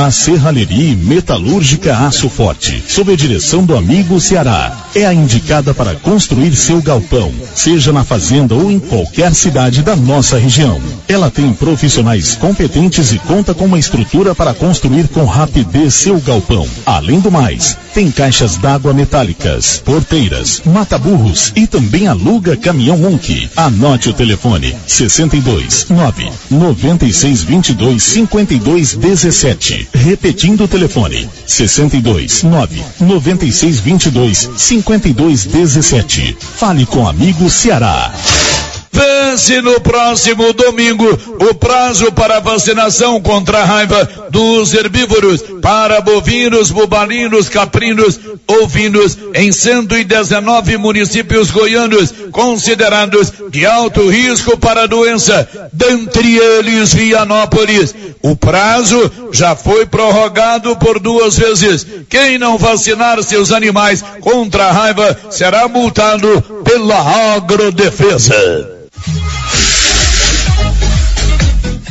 A Serralheria Metalúrgica Aço Forte, sob a direção do amigo Ceará, é a indicada para construir seu galpão, seja na fazenda ou em qualquer cidade da nossa região. Ela tem profissionais competentes e conta com uma estrutura para construir com rapidez seu galpão. Além do mais, tem caixas d'água metálicas, porteiras, mata-burros e também aluga caminhão Onk. Anote o telefone 62 9 96 22 52 17. Repetindo o telefone 62 9 96 22 52 17. Fale com amigo Ceará. Vence no próximo domingo o prazo para vacinação contra a raiva dos herbívoros para bovinos, bubalinos, caprinos, ovinos em 119 municípios goianos considerados de alto risco para a doença, dentre eles Vianópolis. O prazo já foi prorrogado por duas vezes. Quem não vacinar seus animais contra a raiva será multado pela agrodefesa.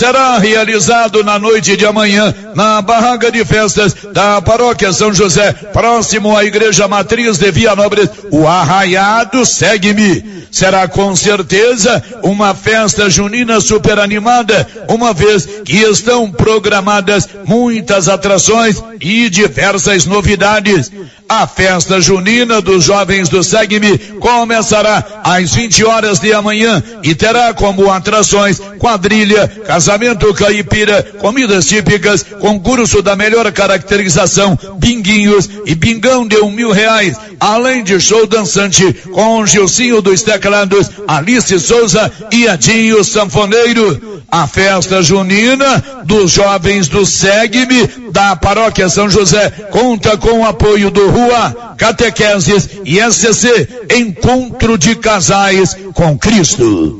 Será realizado na noite de amanhã na barraca de festas da paróquia São José, próximo à igreja matriz de Vianópolis, o Arraiado Segue-me. Será com certeza uma festa junina super animada, uma vez que estão programadas muitas atrações e diversas novidades. A festa junina dos jovens do Segue-me começará às 20 horas de amanhã e terá como atrações quadrilha, casamento caipira, comidas típicas, concurso da melhor caracterização, binguinhos e bingão de um mil reais, além de show dançante com Gilcinho dos Teclados, Alice Souza e Adinho Sanfoneiro. A festa junina dos jovens do Segue-me da Paróquia São José conta com o apoio do Rua, Catequeses e SCC, Encontro de Casais com Cristo.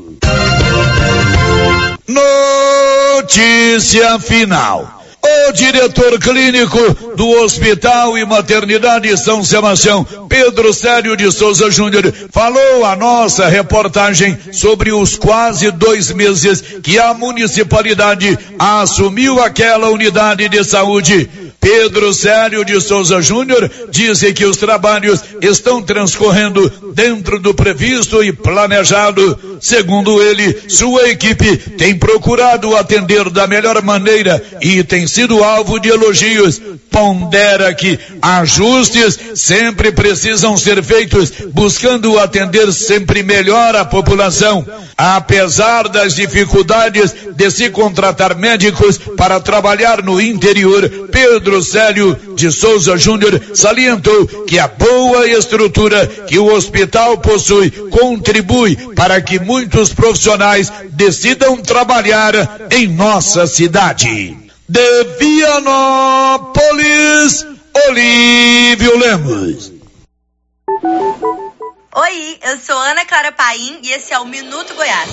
Notícia final. O diretor clínico do Hospital e Maternidade São Sebastião, Pedro Célio de Souza Júnior, falou a nossa reportagem sobre os quase dois meses que a municipalidade assumiu aquela unidade de saúde. Pedro Célio de Souza Júnior disse que os trabalhos estão transcorrendo dentro do previsto e planejado. Segundo ele, sua equipe tem procurado atender da melhor maneira e tem sido alvo de elogios. Pondera que ajustes sempre precisam ser feitos, buscando atender sempre melhor a população. Apesar das dificuldades de se contratar médicos para trabalhar no interior, Pedro Célio de Souza Júnior salientou que a boa estrutura que o hospital possui contribui para que muitos profissionais decidam trabalhar em nossa cidade. De Vianópolis, Olívio Lemos. Oi, eu sou Ana Clara Paim e esse é o Minuto Goiás.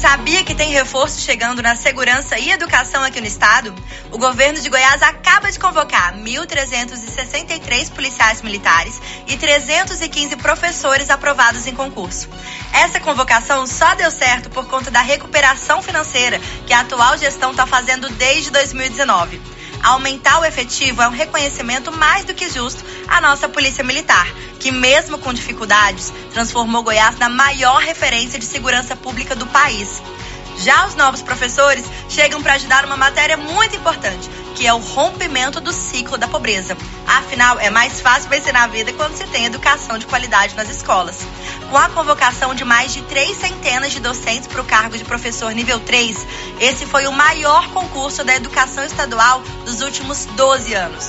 Sabia que tem reforço chegando na segurança e educação aqui no estado? O governo de Goiás acaba de convocar 1.363 policiais militares e 315 professores aprovados em concurso. Essa convocação só deu certo por conta da recuperação financeira que a atual gestão está fazendo desde 2019. Aumentar o efetivo é um reconhecimento mais do que justo à nossa Polícia Militar, que, mesmo com dificuldades, transformou Goiás na maior referência de segurança pública do país. Já os novos professores chegam para ajudar uma matéria muito importante, que é o rompimento do ciclo da pobreza. Afinal, é mais fácil vencer na vida quando se tem educação de qualidade nas escolas. Com a convocação de mais de três centenas de docentes para o cargo de professor nível 3, esse foi o maior concurso da educação estadual dos últimos 12 anos.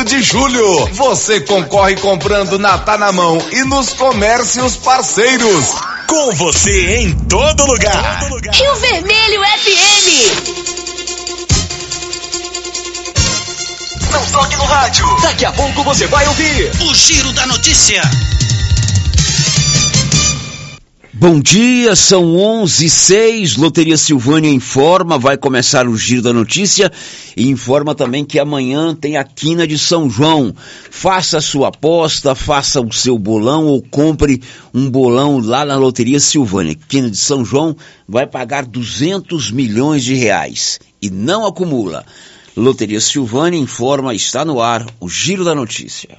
de julho. Você concorre comprando na Tá na Mão e nos comércios parceiros. Com você em todo lugar. Rio Vermelho FM. Não toque no rádio. Daqui a pouco você vai ouvir o Giro da Notícia. Bom dia, são 11 e 6. Loteria Silvânia informa, vai começar o Giro da Notícia e informa também que amanhã tem a quina de São João. Faça a sua aposta, faça o seu bolão ou compre um bolão lá na Loteria Silvânia. Quina de São João vai pagar 200 milhões de reais e não acumula. Loteria Silvânia informa, está no ar o Giro da Notícia.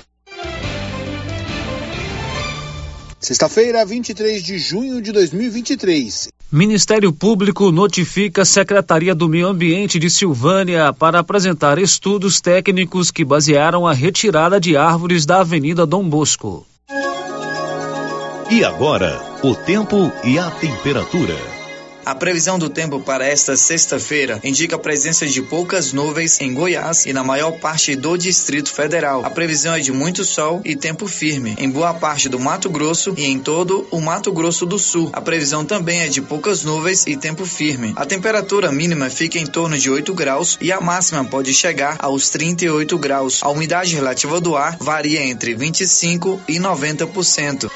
Sexta-feira, 23 de junho de 2023. Ministério Público notifica a Secretaria do Meio Ambiente de Silvânia para apresentar estudos técnicos que basearam a retirada de árvores da Avenida Dom Bosco. E agora, o tempo e a temperatura. A previsão do tempo para esta sexta-feira indica a presença de poucas nuvens em Goiás e na maior parte do Distrito Federal. A previsão é de muito sol e tempo firme em boa parte do Mato Grosso e em todo o Mato Grosso do Sul. A previsão também é de poucas nuvens e tempo firme. A temperatura mínima fica em torno de 8 graus e a máxima pode chegar aos 38 graus. A umidade relativa do ar varia entre 25 e 90%.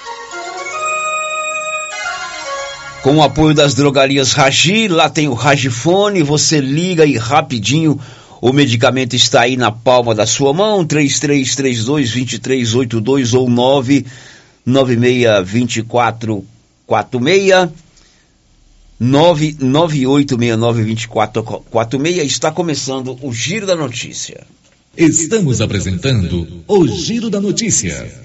Com o apoio das drogarias Ragi, lá tem o Ragifone, você liga e rapidinho o medicamento está aí na palma da sua mão, 3332-2382 ou 9962446. 998692446 está começando o Giro da Notícia. Estamos apresentando o Giro da Notícia.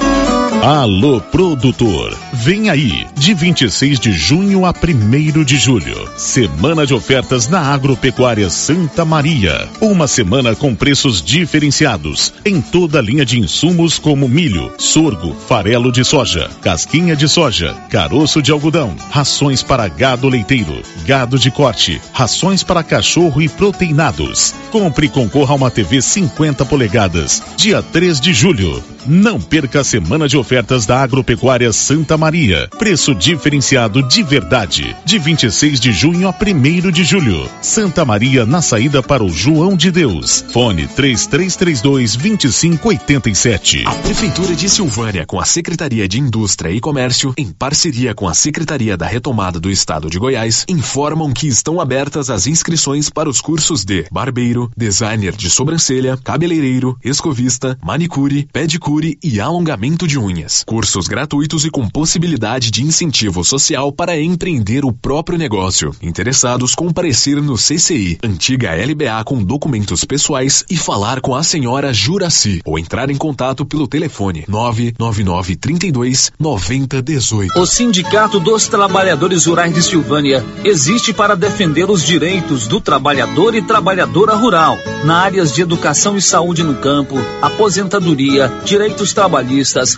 Alô, produtor. Vem aí, de 26 de junho a 1 de julho. Semana de ofertas na Agropecuária Santa Maria. Uma semana com preços diferenciados em toda a linha de insumos como milho, sorgo, farelo de soja, casquinha de soja, caroço de algodão, rações para gado leiteiro, gado de corte, rações para cachorro e proteinados. Compre e concorra a uma TV 50 polegadas. Dia 3 de julho. Não perca a semana de ofertas da Agropecuária Santa Maria. Preço diferenciado de verdade. De 26 de junho a 1 de julho. Santa Maria na saída para o João de Deus. Fone 3332 2587. A Prefeitura de Silvânia, com a Secretaria de Indústria e Comércio, em parceria com a Secretaria da Retomada do Estado de Goiás, informam que estão abertas as inscrições para os cursos de barbeiro, designer de sobrancelha, cabeleireiro, escovista, manicure, pedicure e alongamento de unha cursos gratuitos e com possibilidade de incentivo social para empreender o próprio negócio. Interessados comparecer no CCI, antiga LBA com documentos pessoais e falar com a senhora Juraci ou entrar em contato pelo telefone 999 32 9018. O Sindicato dos Trabalhadores Rurais de Silvânia existe para defender os direitos do trabalhador e trabalhadora rural na áreas de educação e saúde no campo, aposentadoria, direitos trabalhistas,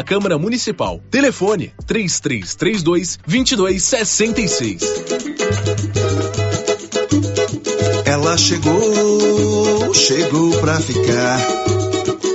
Câmara Municipal. Telefone 3332 2266. Ela chegou, chegou pra ficar.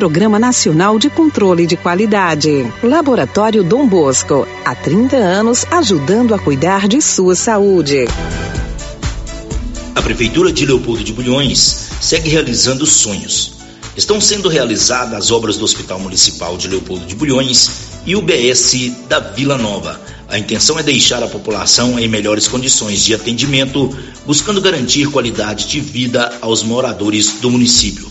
Programa Nacional de Controle de Qualidade. Laboratório Dom Bosco, há 30 anos ajudando a cuidar de sua saúde. A Prefeitura de Leopoldo de Bulhões segue realizando sonhos. Estão sendo realizadas as obras do Hospital Municipal de Leopoldo de Bulhões e o BS da Vila Nova. A intenção é deixar a população em melhores condições de atendimento, buscando garantir qualidade de vida aos moradores do município.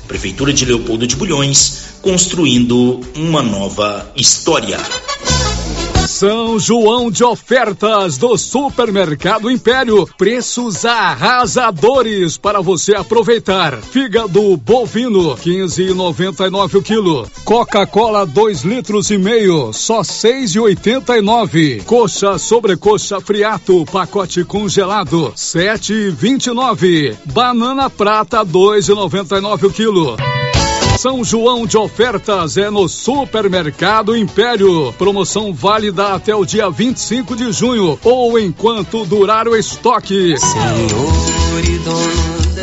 Prefeitura de Leopoldo de Bulhões, construindo uma nova história. São João de ofertas do Supermercado Império. Preços arrasadores para você aproveitar. Fígado bovino, 15,99 o quilo. Coca-Cola, 2 litros e meio, só 6,89. Coxa sobrecoxa friato, pacote congelado, 7,29. Banana prata, 2,99 o quilo. São João de ofertas é no Supermercado Império. Promoção válida até o dia 25 de junho ou enquanto durar o estoque. Senhor e dono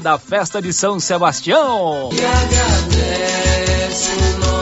da festa de São Sebastião. E agradece o nosso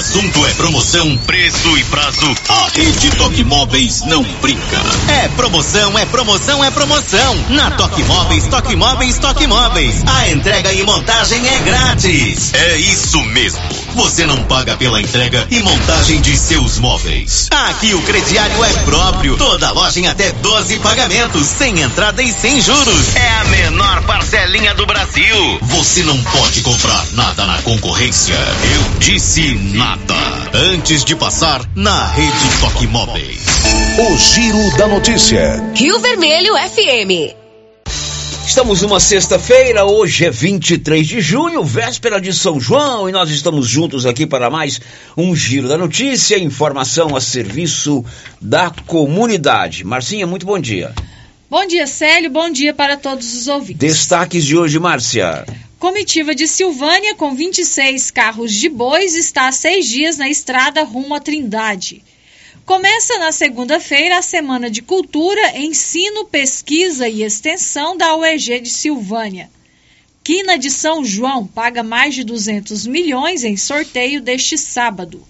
assunto é promoção, preço e prazo, a Rede Toque Móveis não brinca. É promoção, é promoção, é promoção. Na Toque Móveis, Toque Móveis, Toque Móveis. A entrega e montagem é grátis. É isso mesmo. Você não paga pela entrega e montagem de seus móveis. Aqui o crediário é próprio. Toda loja em até 12 pagamentos, sem entrada e sem juros. É a menor parcelinha do Brasil. Você não pode comprar nada na concorrência. Eu disse nada. Antes de passar na Rede Toque Móveis. O Giro da Notícia. Rio Vermelho FM. Estamos numa sexta-feira, hoje é 23 de junho, véspera de São João, e nós estamos juntos aqui para mais um Giro da Notícia, informação a serviço da comunidade. Marcinha, muito bom dia. Bom dia, Célio, bom dia para todos os ouvintes. Destaques de hoje, Márcia. Comitiva de Silvânia, com 26 carros de bois, está há seis dias na estrada rumo à Trindade. Começa na segunda-feira a Semana de Cultura, Ensino, Pesquisa e Extensão da UEG de Silvânia. Quina de São João paga mais de 200 milhões em sorteio deste sábado.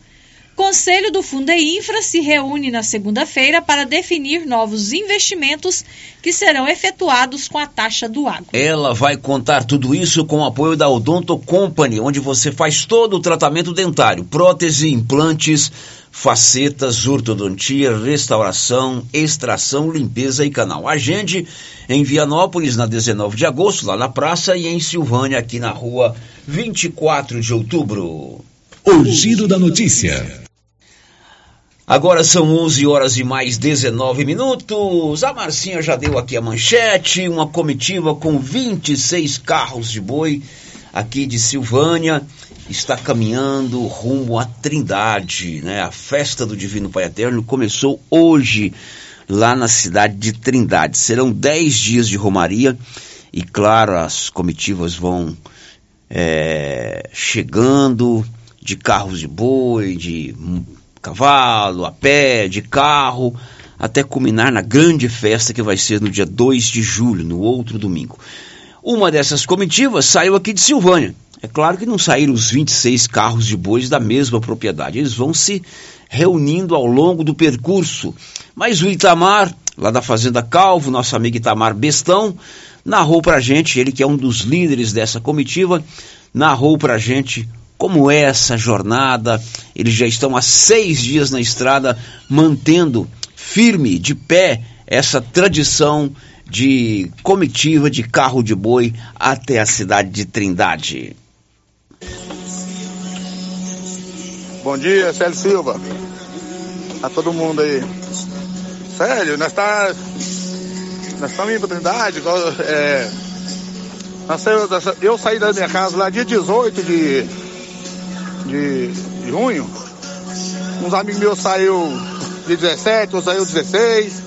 Conselho do Fundeinfra se reúne na segunda-feira para definir novos investimentos que serão efetuados com a taxa do água. Ela vai contar tudo isso com o apoio da Odonto Company, onde você faz todo o tratamento dentário, prótese, implantes, facetas, ortodontia, restauração, extração, limpeza e canal. Agende em Vianópolis na 19 de agosto, lá na praça, e em Silvânia, aqui na rua 24 de outubro. O giro da notícia. Agora são 11 horas e mais 19 minutos. A Marcinha já deu aqui a manchete. Uma comitiva com 26 carros de boi aqui de Silvânia está caminhando rumo à Trindade, né? A festa do Divino Pai Eterno começou hoje lá na cidade de Trindade. Serão 10 dias de romaria e, claro, as comitivas vão é, chegando de carros de boi, de cavalo, a pé, de carro, até culminar na grande festa que vai ser no dia 2 de julho, no outro domingo. Uma dessas comitivas saiu aqui de Silvânia. É claro que não saíram os 26 carros de bois da mesma propriedade, eles vão se reunindo ao longo do percurso. Mas o Itamar, lá da Fazenda Calvo, nosso amigo Itamar Bestão, narrou pra gente, ele que é um dos líderes dessa comitiva, narrou pra gente como é essa jornada. Eles já estão há seis dias na estrada, mantendo firme, de pé, essa tradição de comitiva de carro de boi até a cidade de Trindade. Bom dia, Célio Silva. A todo mundo aí. Célio, nós tá. Nós estamos indo pra Trindade. É, nós, eu saí da minha casa lá dia 18 de, de, junho. Uns amigos meus saiu de 17, outros saiu 16.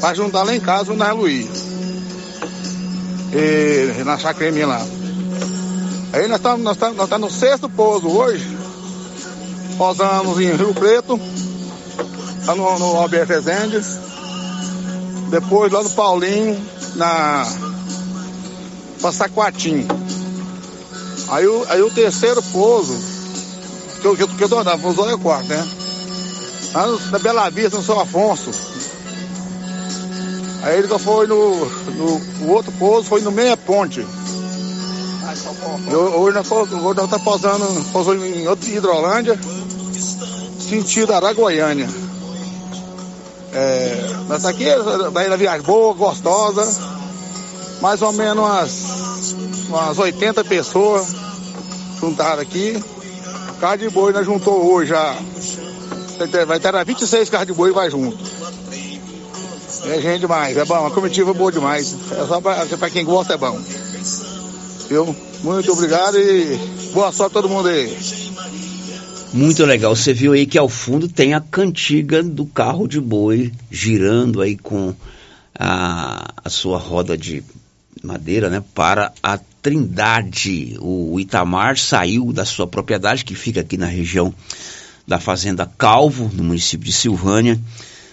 Pra juntar lá em casa na Luiz. E na chacreminha lá. Aí nós estamos nós tá, nós tá no sexto pouso hoje. Pousamos em Rio Preto, lá no, no Alberto Rezendes. Depois lá no Paulinho, na Passaquatim. Aí, o, aí o terceiro pouso, que eu, que eu, que eu tô andando, pouso é o quarto, né? Lá no, na Bela Vista, no São Afonso. Aí ele foi no, no. O outro pouso foi no Meia Ponte. Eu, hoje nós estamos tá pousando, em Hidrolândia, sentido Araguaiânia. É, nós aqui, daí na viagem boa, gostosa, mais ou menos umas, umas 80 pessoas juntaram aqui. Carro de boi nós juntou hoje já. Vai ter 26 carros de boi e vai junto. É gente demais, é bom, a comitiva é boa demais. É só para quem gosta é bom. Viu? Muito obrigado e boa sorte a todo mundo aí. Muito legal. Você viu aí que ao fundo tem a cantiga do carro de boi girando aí com a, a sua roda de madeira, né, para a Trindade. O Itamar saiu da sua propriedade, que fica aqui na região da Fazenda Calvo, no município de Silvânia,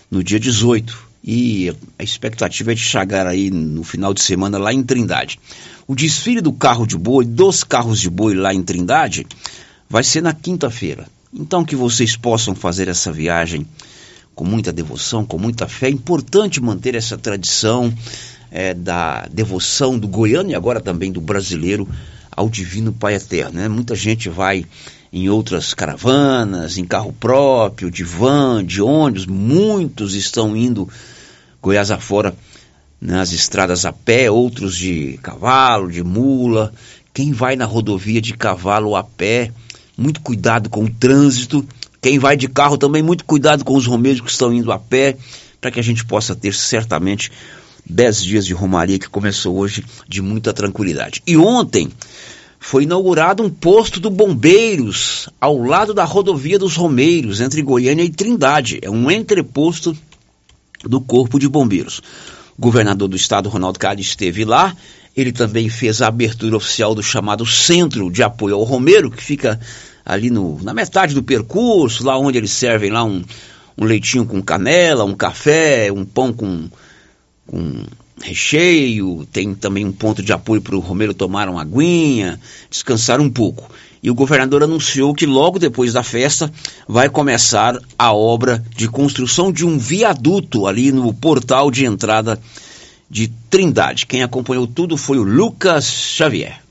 no dia 18. E a expectativa é de chegar aí no final de semana lá em Trindade. O desfile do carro de boi, dos carros de boi lá em Trindade, vai ser na quinta-feira. Então que vocês possam fazer essa viagem com muita devoção, com muita fé. É importante manter essa tradição é, da devoção do goiano e agora também do brasileiro ao Divino Pai Eterno. Né? Muita gente vai em outras caravanas, em carro próprio, de van, de ônibus, muitos estão indo Goiás afora nas estradas a pé, outros de cavalo, de mula. Quem vai na rodovia de cavalo a pé, muito cuidado com o trânsito. Quem vai de carro também, muito cuidado com os romeiros que estão indo a pé, para que a gente possa ter certamente dez dias de romaria que começou hoje de muita tranquilidade. E ontem foi inaugurado um posto do Bombeiros ao lado da rodovia dos Romeiros, entre Goiânia e Trindade. É um entreposto do Corpo de Bombeiros. O governador do estado, Ronaldo Cade, esteve lá. Ele também fez a abertura oficial do chamado Centro de Apoio ao Romeiro, que fica ali no, na metade do percurso, lá onde eles servem lá um, um leitinho com canela, um café, um pão com, com recheio, tem também um ponto de apoio para o Romeiro tomar uma aguinha, descansar um pouco. e o governador anunciou que logo depois da festa vai começar a obra de construção de um viaduto ali no portal de entrada de Trindade. Quem acompanhou tudo foi o Lucas Xavier.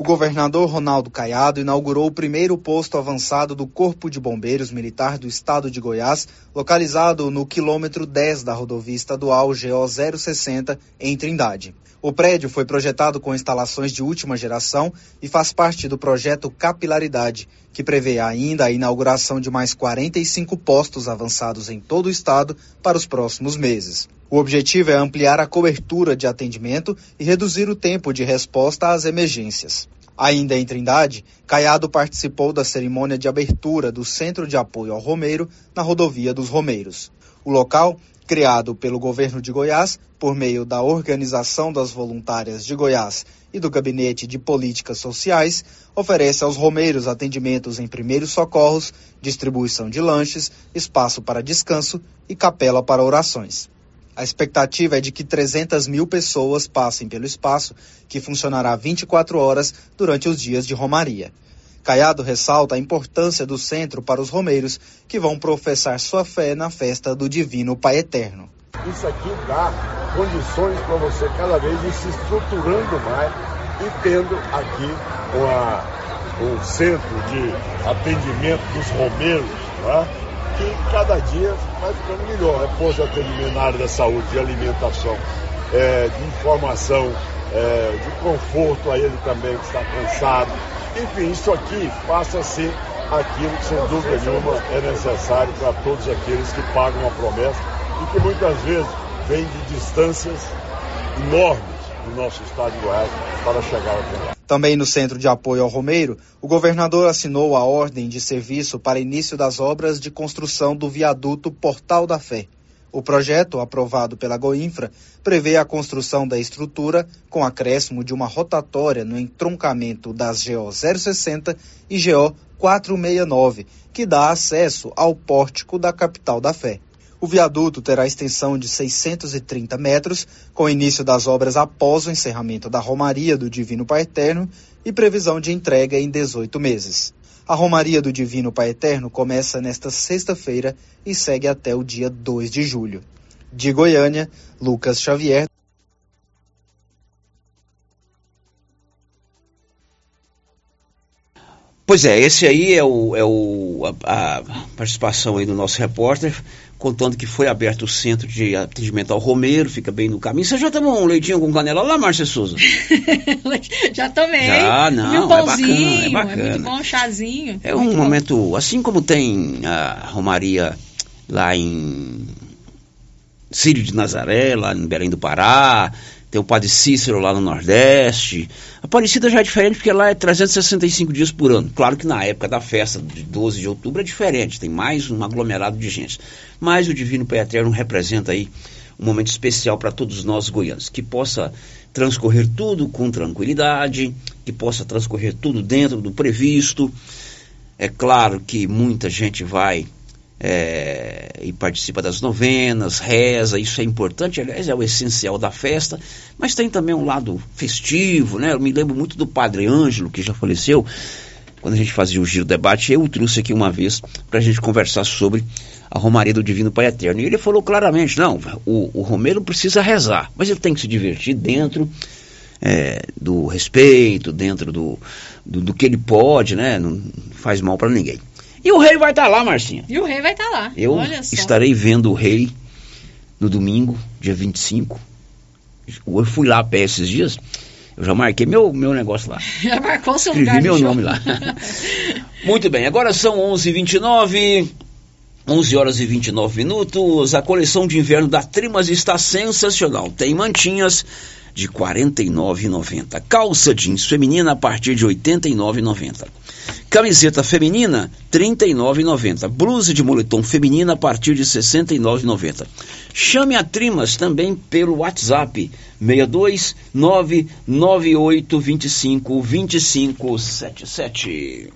O governador Ronaldo Caiado inaugurou o primeiro posto avançado do Corpo de Bombeiros Militar do Estado de Goiás, localizado no quilômetro 10 da rodovia estadual GO 060, em Trindade. O prédio foi projetado com instalações de última geração e faz parte do projeto Capilaridade, que prevê ainda a inauguração de mais 45 postos avançados em todo o estado para os próximos meses. O objetivo é ampliar a cobertura de atendimento e reduzir o tempo de resposta às emergências. Ainda em Trindade, Caiado participou da cerimônia de abertura do Centro de Apoio ao Romeiro na rodovia dos Romeiros. O local, criado pelo governo de Goiás por meio da Organização das Voluntárias de Goiás e do Gabinete de Políticas Sociais, oferece aos romeiros atendimentos em primeiros socorros, distribuição de lanches, espaço para descanso e capela para orações. A expectativa é de que 300 mil pessoas passem pelo espaço, que funcionará 24 horas durante os dias de Romaria. Caiado ressalta a importância do centro para os romeiros que vão professar sua fé na festa do Divino Pai Eterno. Isso aqui dá condições para você cada vez ir se estruturando mais e tendo aqui uma, um centro de atendimento dos romeiros, né? que cada dia vai ficando melhor. É posto de atendimento na área da saúde, de alimentação, é, de informação, é, de conforto a ele também que está cansado. Enfim, isso aqui passa a ser aquilo que, sem dúvida nenhuma, é necessário para todos aqueles que pagam a promessa e que muitas vezes vêm de distâncias enormes do nosso estado de Goiás para chegar até lá. Também no Centro de Apoio ao Romeiro, o governador assinou a ordem de serviço para início das obras de construção do viaduto Portal da Fé. O projeto, aprovado pela Goinfra, prevê a construção da estrutura com acréscimo de uma rotatória no entroncamento das GO 060 e GO 469, que dá acesso ao pórtico da capital da Fé. O viaduto terá extensão de 630 metros, com início das obras após o encerramento da Romaria do Divino Pai Eterno e previsão de entrega em 18 meses. A Romaria do Divino Pai Eterno começa nesta sexta-feira e segue até o dia 2 de julho. De Goiânia, Lucas Xavier. Pois é, esse aí é, o, é o, a, a participação aí do nosso repórter, contando que foi aberto o centro de atendimento ao Romeiro, fica bem no caminho. Você já tomou um leitinho com canela lá, Márcia Souza? já tomei. Já, não, um pãozinho, é bacana, é bacana. É muito bom, um chazinho. É um momento, assim como tem a Romaria lá em Sírio de Nazaré, lá em Belém do Pará, tem o Padre Cícero lá no Nordeste. Aparecida já é diferente porque lá é 365 dias por ano. Claro que na época da festa de 12 de outubro é diferente, tem mais um aglomerado de gente. Mas o Divino Pai Eterno representa aí um momento especial para todos nós goianos, que possa transcorrer tudo com tranquilidade, que possa transcorrer tudo dentro do previsto. É claro que muita gente vai é, e participa das novenas, reza, isso é importante, aliás, é o essencial da festa, mas tem também um lado festivo, né? Eu me lembro muito do Padre Ângelo, que já faleceu, quando a gente fazia o giro debate, eu o trouxe aqui uma vez para a gente conversar sobre a Romaria do Divino Pai Eterno. E ele falou claramente: não, o, o Romero precisa rezar, mas ele tem que se divertir dentro é, do respeito, dentro do, do, do, que ele pode, né? Não faz mal para ninguém. E o rei vai estar tá lá, Marcinha. E o rei vai estar tá lá. Eu estarei vendo o rei no domingo, dia 25. Eu fui lá a pé esses dias. Eu já marquei meu, meu negócio lá. Já marcou seu Escrevi lugar meu nome lá. Muito bem, agora são 11h29. 11 horas e 29 minutos. A coleção de inverno da Trimas está sensacional. Tem mantinhas de R$ 49,90. Calça jeans feminina a partir de R$ 89,90. Camiseta feminina, R$ 39,90. Blusa de moletom feminina a partir de R$ 69,90. Chame a Trimas também pelo WhatsApp 62998252577.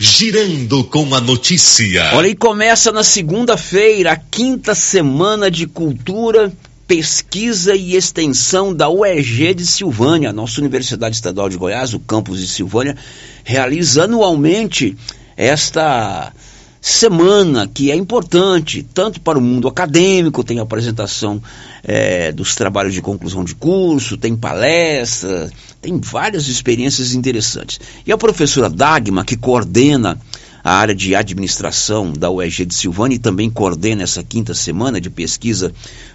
Girando com a notícia. Olha, e começa na segunda-feira, a quinta semana de cultura Pesquisa e Extensão da UEG de Silvânia, nossa Universidade Estadual de Goiás, o campus de Silvânia, realiza anualmente esta semana que é importante, tanto para o mundo acadêmico, tem apresentação é, dos trabalhos de conclusão de curso, tem palestra, tem várias experiências interessantes. E a professora Dagma, que coordena a área de administração da UEG de Silvânia também coordena essa quinta semana de pesquisa,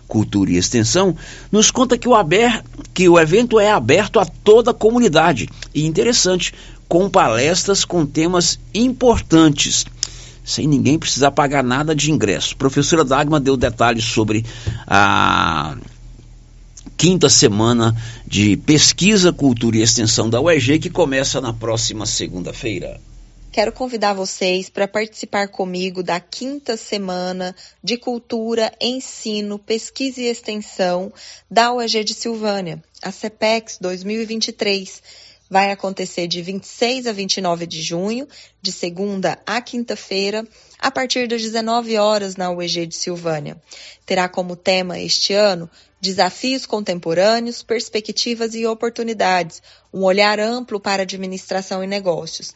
cultura e extensão, nos conta que o, aber, que o evento é aberto a toda a comunidade e interessante, com palestras com temas importantes, sem ninguém precisar pagar nada de ingresso. Professora Dagma deu detalhes sobre a quinta semana de pesquisa, cultura e extensão da UEG, que começa na próxima segunda-feira. Quero convidar vocês para participar comigo da quinta semana de Cultura, Ensino, Pesquisa e Extensão da UEG de Silvânia, a CEPEX 2023. Vai acontecer de 26 a 29 de junho, de segunda a quinta-feira, a partir das 19 horas na UEG de Silvânia. Terá como tema este ano Desafios contemporâneos, perspectivas e oportunidades, um olhar amplo para administração e negócios.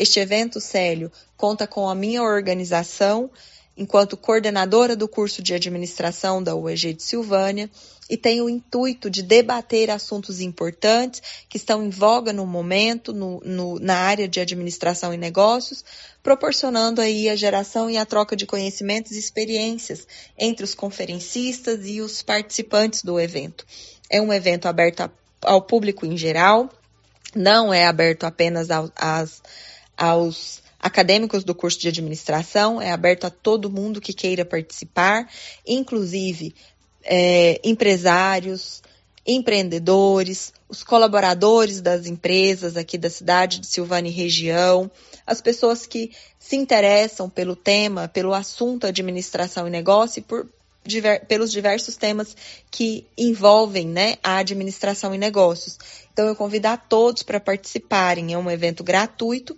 Este evento, Célio, conta com a minha organização enquanto coordenadora do curso de administração da UEG de Silvânia e tem o intuito de debater assuntos importantes que estão em voga no momento no, no, na área de administração e negócios, proporcionando aí a geração e a troca de conhecimentos e experiências entre os conferencistas e os participantes do evento. É um evento aberto a, ao público em geral, não é aberto apenas às aos acadêmicos do curso de administração, é aberto a todo mundo que queira participar, inclusive é, empresários, empreendedores, os colaboradores das empresas aqui da cidade de Silvânia e região, as pessoas que se interessam pelo tema, pelo assunto administração e negócio e por, diver, pelos diversos temas que envolvem né, a administração e negócios. Então, eu convido a todos para participarem. É um evento gratuito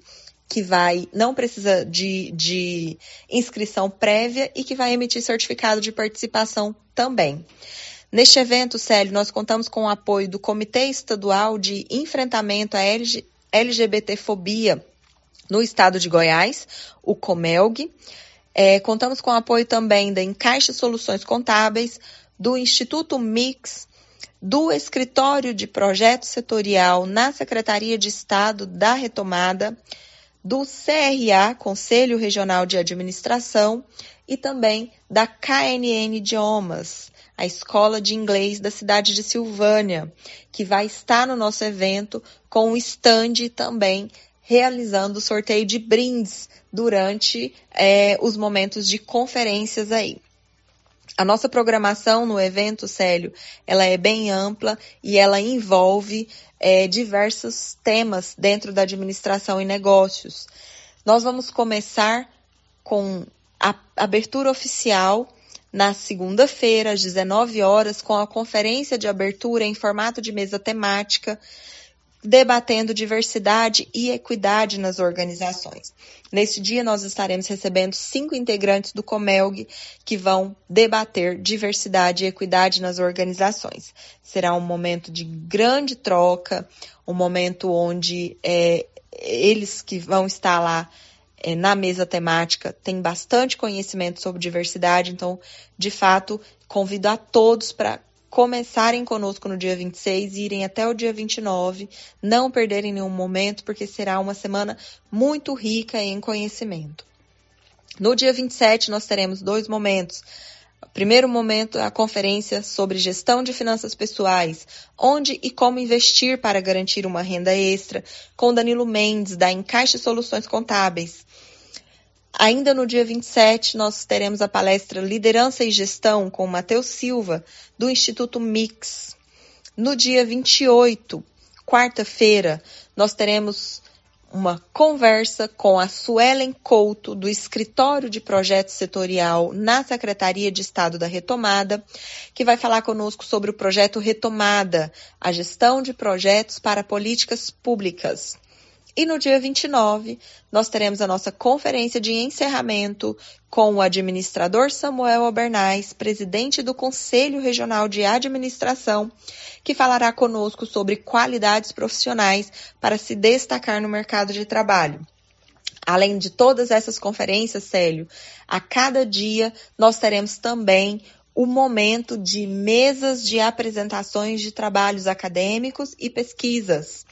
que vai, não precisa de, de inscrição prévia e que vai emitir certificado de participação também. Neste evento, Célio, nós contamos com o apoio do Comitê Estadual de Enfrentamento à LGBTfobia no estado de Goiás, o COMELG. É, contamos com o apoio também da Encaixe Soluções Contábeis, do Instituto Mix, do Escritório de Projeto Setorial na Secretaria de Estado da Retomada, do CRA, Conselho Regional de Administração, e também da KNN Idiomas, a escola de inglês da cidade de Silvânia, que vai estar no nosso evento com o stand também realizando o sorteio de brindes durante é, os momentos de conferências aí. A nossa programação no evento, Célio, ela é bem ampla e ela envolve é, diversos temas dentro da administração e negócios. Nós vamos começar com a abertura oficial na segunda-feira, às 19 horas, com a conferência de abertura em formato de mesa temática debatendo diversidade e equidade nas organizações. Nesse dia, nós estaremos recebendo cinco integrantes do Comelg que vão debater diversidade e equidade nas organizações. Será um momento de grande troca, um momento onde é, eles que vão estar lá é, na mesa temática têm bastante conhecimento sobre diversidade, então, de fato, convido a todos para começarem conosco no dia 26 e irem até o dia 29, não perderem nenhum momento, porque será uma semana muito rica em conhecimento. No dia 27, nós teremos dois momentos. Primeiro momento a conferência sobre gestão de finanças pessoais, onde e como investir para garantir uma renda extra, com Danilo Mendes, da Encaixe Soluções Contábeis. Ainda no dia 27, nós teremos a palestra Liderança e Gestão com Matheus Silva, do Instituto Mix. No dia 28, quarta-feira, nós teremos uma conversa com a Suelen Couto, do Escritório de Projeto Setorial na Secretaria de Estado da Retomada, que vai falar conosco sobre o projeto Retomada, a gestão de projetos para políticas públicas. E no dia 29, nós teremos a nossa conferência de encerramento com o administrador Samuel Albernaz, presidente do Conselho Regional de Administração, que falará conosco sobre qualidades profissionais para se destacar no mercado de trabalho. Além de todas essas conferências, Célio, a cada dia nós teremos também o momento de mesas de apresentações de trabalhos acadêmicos e pesquisas.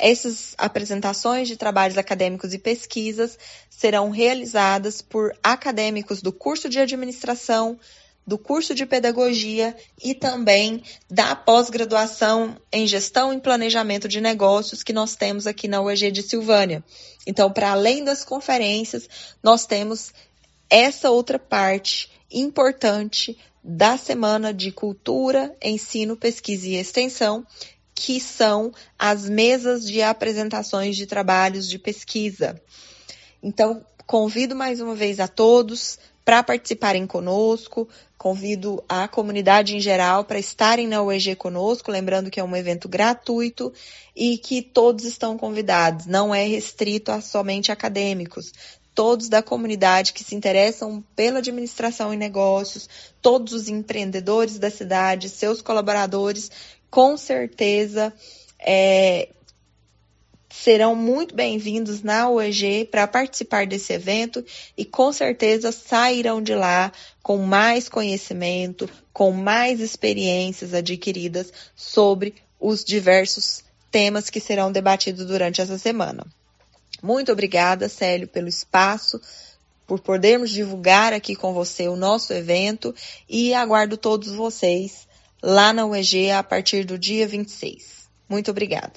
Essas apresentações de trabalhos acadêmicos e pesquisas serão realizadas por acadêmicos do curso de administração, do curso de pedagogia e também da pós-graduação em gestão e planejamento de negócios que nós temos aqui na UEG de Silvânia. Então, para além das conferências, nós temos essa outra parte importante da Semana de Cultura, Ensino, Pesquisa e Extensão, que são as mesas de apresentações de trabalhos de pesquisa. Então, convido mais uma vez a todos para participarem conosco, convido a comunidade em geral para estarem na UEG conosco, lembrando que é um evento gratuito e que todos estão convidados, não é restrito a somente acadêmicos. Todos da comunidade que se interessam pela administração e negócios, todos os empreendedores da cidade, seus colaboradores com certeza é, serão muito bem-vindos na UEG para participar desse evento e com certeza sairão de lá com mais conhecimento, com mais experiências adquiridas sobre os diversos temas que serão debatidos durante essa semana. Muito obrigada, Célio, pelo espaço, por podermos divulgar aqui com você o nosso evento e aguardo todos vocês lá na UEG a partir do dia 26. Muito obrigada.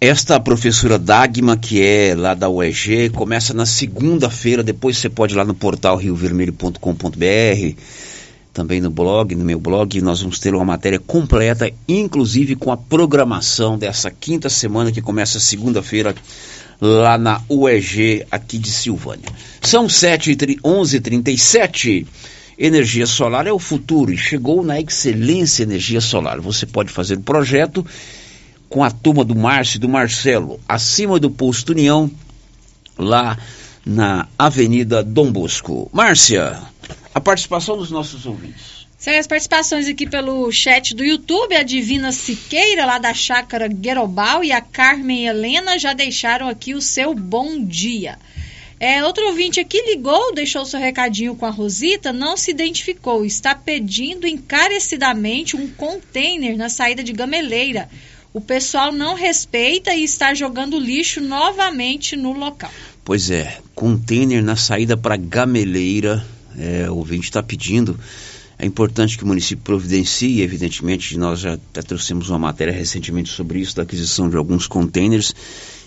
Esta professora Dagma, que é lá da UEG, começa na segunda-feira, depois você pode ir lá no portal riovermelho.com.br, também no blog, no meu blog, nós vamos ter uma matéria completa, inclusive com a programação dessa quinta semana que começa segunda-feira lá na UEG aqui de Silvânia. São 7 11h37. Energia solar é o futuro e chegou na excelência energia solar. Você pode fazer o projeto com a turma do Márcio e do Marcelo, acima do posto União, lá na Avenida Dom Bosco. Márcia, a participação dos nossos ouvintes. São as participações aqui pelo chat do YouTube. A Divina Siqueira, lá da Chácara Guerobal, e a Carmen Helena já deixaram aqui o seu bom dia. É, outro ouvinte aqui ligou, deixou seu recadinho com a Rosita, não se identificou, está pedindo encarecidamente um container na saída de Gameleira. O pessoal não respeita e está jogando lixo novamente no local. Pois é, container na saída para Gameleira, é, o ouvinte está pedindo. É importante que o município providencie, evidentemente, nós já até trouxemos uma matéria recentemente sobre isso, da aquisição de alguns containers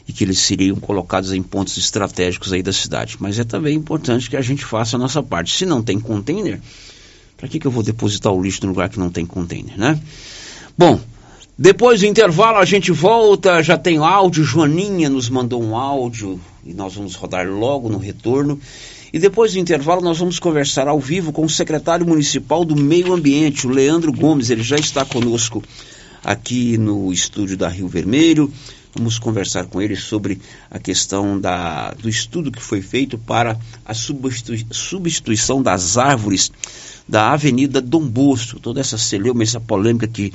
e que eles seriam colocados em pontos estratégicos aí da cidade. Mas é também importante que a gente faça a nossa parte. Se não tem container, para que, que eu vou depositar o lixo no lugar que não tem container, né? Bom, depois do intervalo a gente volta, já tem áudio, Joaninha nos mandou um áudio e nós vamos rodar logo no retorno. E depois do intervalo nós vamos conversar ao vivo com o secretário municipal do Meio Ambiente, o Leandro Gomes, ele já está conosco aqui no estúdio da Rio Vermelho. Vamos conversar com ele sobre a questão da, do estudo que foi feito para a substitui, substituição das árvores da Avenida Dom Bosco, toda essa celeuma, essa polêmica que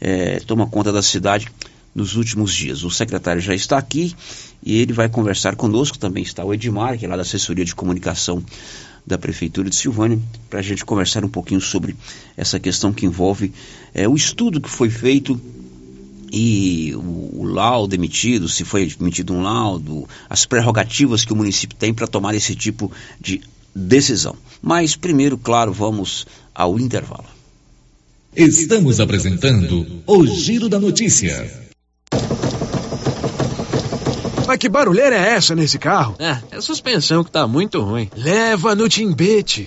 é, toma conta da cidade nos últimos dias. O secretário já está aqui e ele vai conversar conosco. Também está o Edmar, que é lá da assessoria de comunicação da Prefeitura de Silvânia, para a gente conversar um pouquinho sobre essa questão que envolve é, o estudo que foi feito e o, o, laudo emitido, se foi emitido um laudo, as prerrogativas que o município tem para tomar esse tipo de decisão. Mas primeiro, claro, vamos ao intervalo. Estamos apresentando o Giro da Notícia. Mas que barulheira é essa nesse carro? É, é a suspensão que tá muito ruim. Leva no Timbete.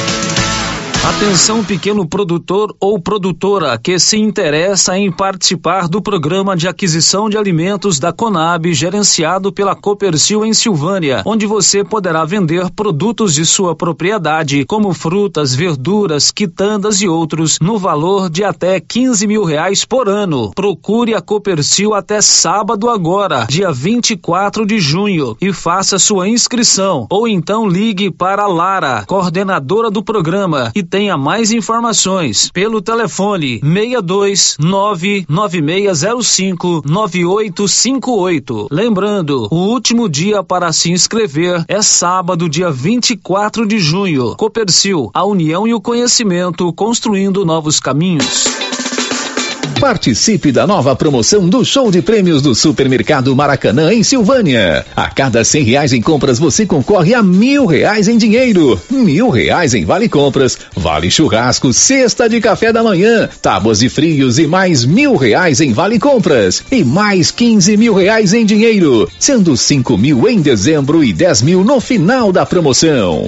Atenção pequeno produtor ou produtora que se interessa em participar do programa de aquisição de alimentos da Conab, gerenciado pela Copercil em Silvânia, onde você poderá vender produtos de sua propriedade, como frutas, verduras, quitandas e outros, no valor de até 15 mil reais por ano. Procure a Copercil até sábado agora, dia 24 de junho, e faça sua inscrição, ou então ligue para a Lara, coordenadora do programa, e tenha mais informações pelo telefone 62 99605 9858. Lembrando, o último dia para se inscrever é sábado, dia 24 de junho. Copercil, a união e o conhecimento construindo novos caminhos. Participe da nova promoção do show de prêmios do Supermercado Maracanã em Silvânia. A cada cem reais em compras você concorre a mil reais em dinheiro, mil reais em vale compras, vale churrasco, cesta de café da manhã, tábuas de frios e mais mil reais em vale compras e mais quinze mil reais em dinheiro, sendo cinco mil em dezembro e dez mil no final da promoção.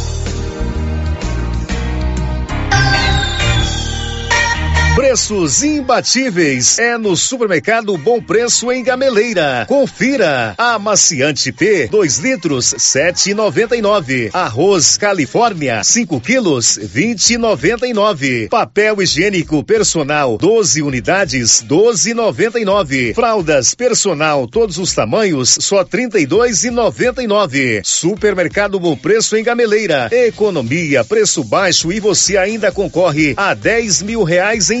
Preços imbatíveis é no supermercado Bom Preço em Gameleira. Confira. Amaciante P, 2 litros, 7,99. Arroz Califórnia, 5 quilos, 20,99. Papel higiênico personal, 12 unidades, 12,99. Fraldas personal, todos os tamanhos, só 32,99. Supermercado Bom Preço em Gameleira. Economia, preço baixo e você ainda concorre a 10 mil reais em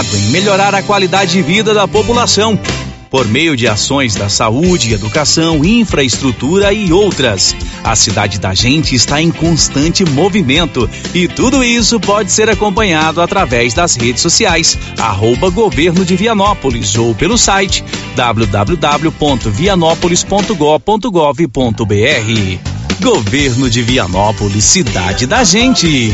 em melhorar a qualidade de vida da população. por meio de ações da saúde, educação, infraestrutura e outras. A cidade da gente está em constante movimento e tudo isso pode ser acompanhado através das redes sociais, arroba governo de Vianópolis ou pelo site www.vianópolis.gov.br. Governo de Vianópolis. Cidade da gente.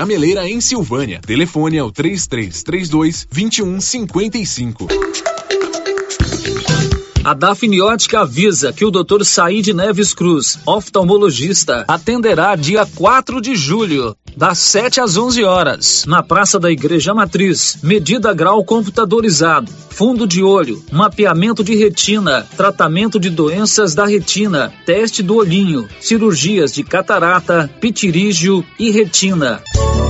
Gameleira em Silvânia. Telefone é o 3332 2155. A Dafniótica avisa que o Dr. Said Neves Cruz, oftalmologista, atenderá dia 4 de julho, das 7 às 11 horas, na Praça da Igreja Matriz. Medida grau computadorizado, fundo de olho, mapeamento de retina, tratamento de doenças da retina, teste do olhinho, cirurgias de catarata, pitirígio e retina.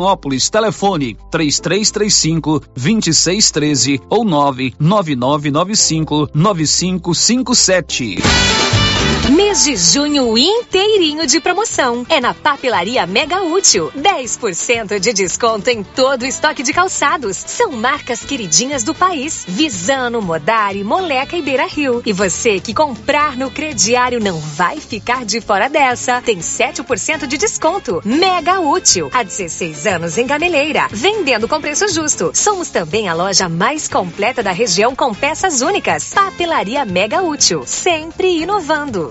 Vianópolis. Telefone 3335 2613 ou 99995 9557. Mês de junho inteirinho de promoção. É na Papelaria Mega Útil. 10% de desconto em todo o estoque de calçados. São marcas queridinhas do país. Visano, Modari, Moleca e Beira Rio. E você que comprar no crediário não vai ficar de fora dessa. Tem 7% de desconto. Mega Útil. Há 16 anos em Gameleira. Vendendo com preço justo. Somos também a loja mais completa da região com peças únicas. Papelaria Mega Útil. Sempre inovando.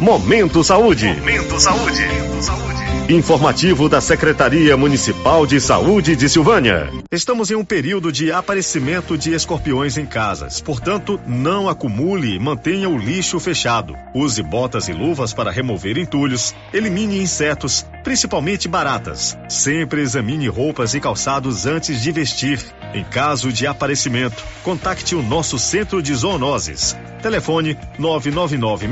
Momento Saúde. Momento Saúde. Informativo da Secretaria Municipal de Saúde de Silvânia. Estamos em um período de aparecimento de escorpiões em casas. Portanto, não acumule e mantenha o lixo fechado. Use botas e luvas para remover entulhos. Elimine insetos, principalmente baratas. Sempre examine roupas e calçados antes de vestir. Em caso de aparecimento, contacte o nosso centro de zoonoses. Telefone 999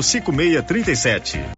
5637.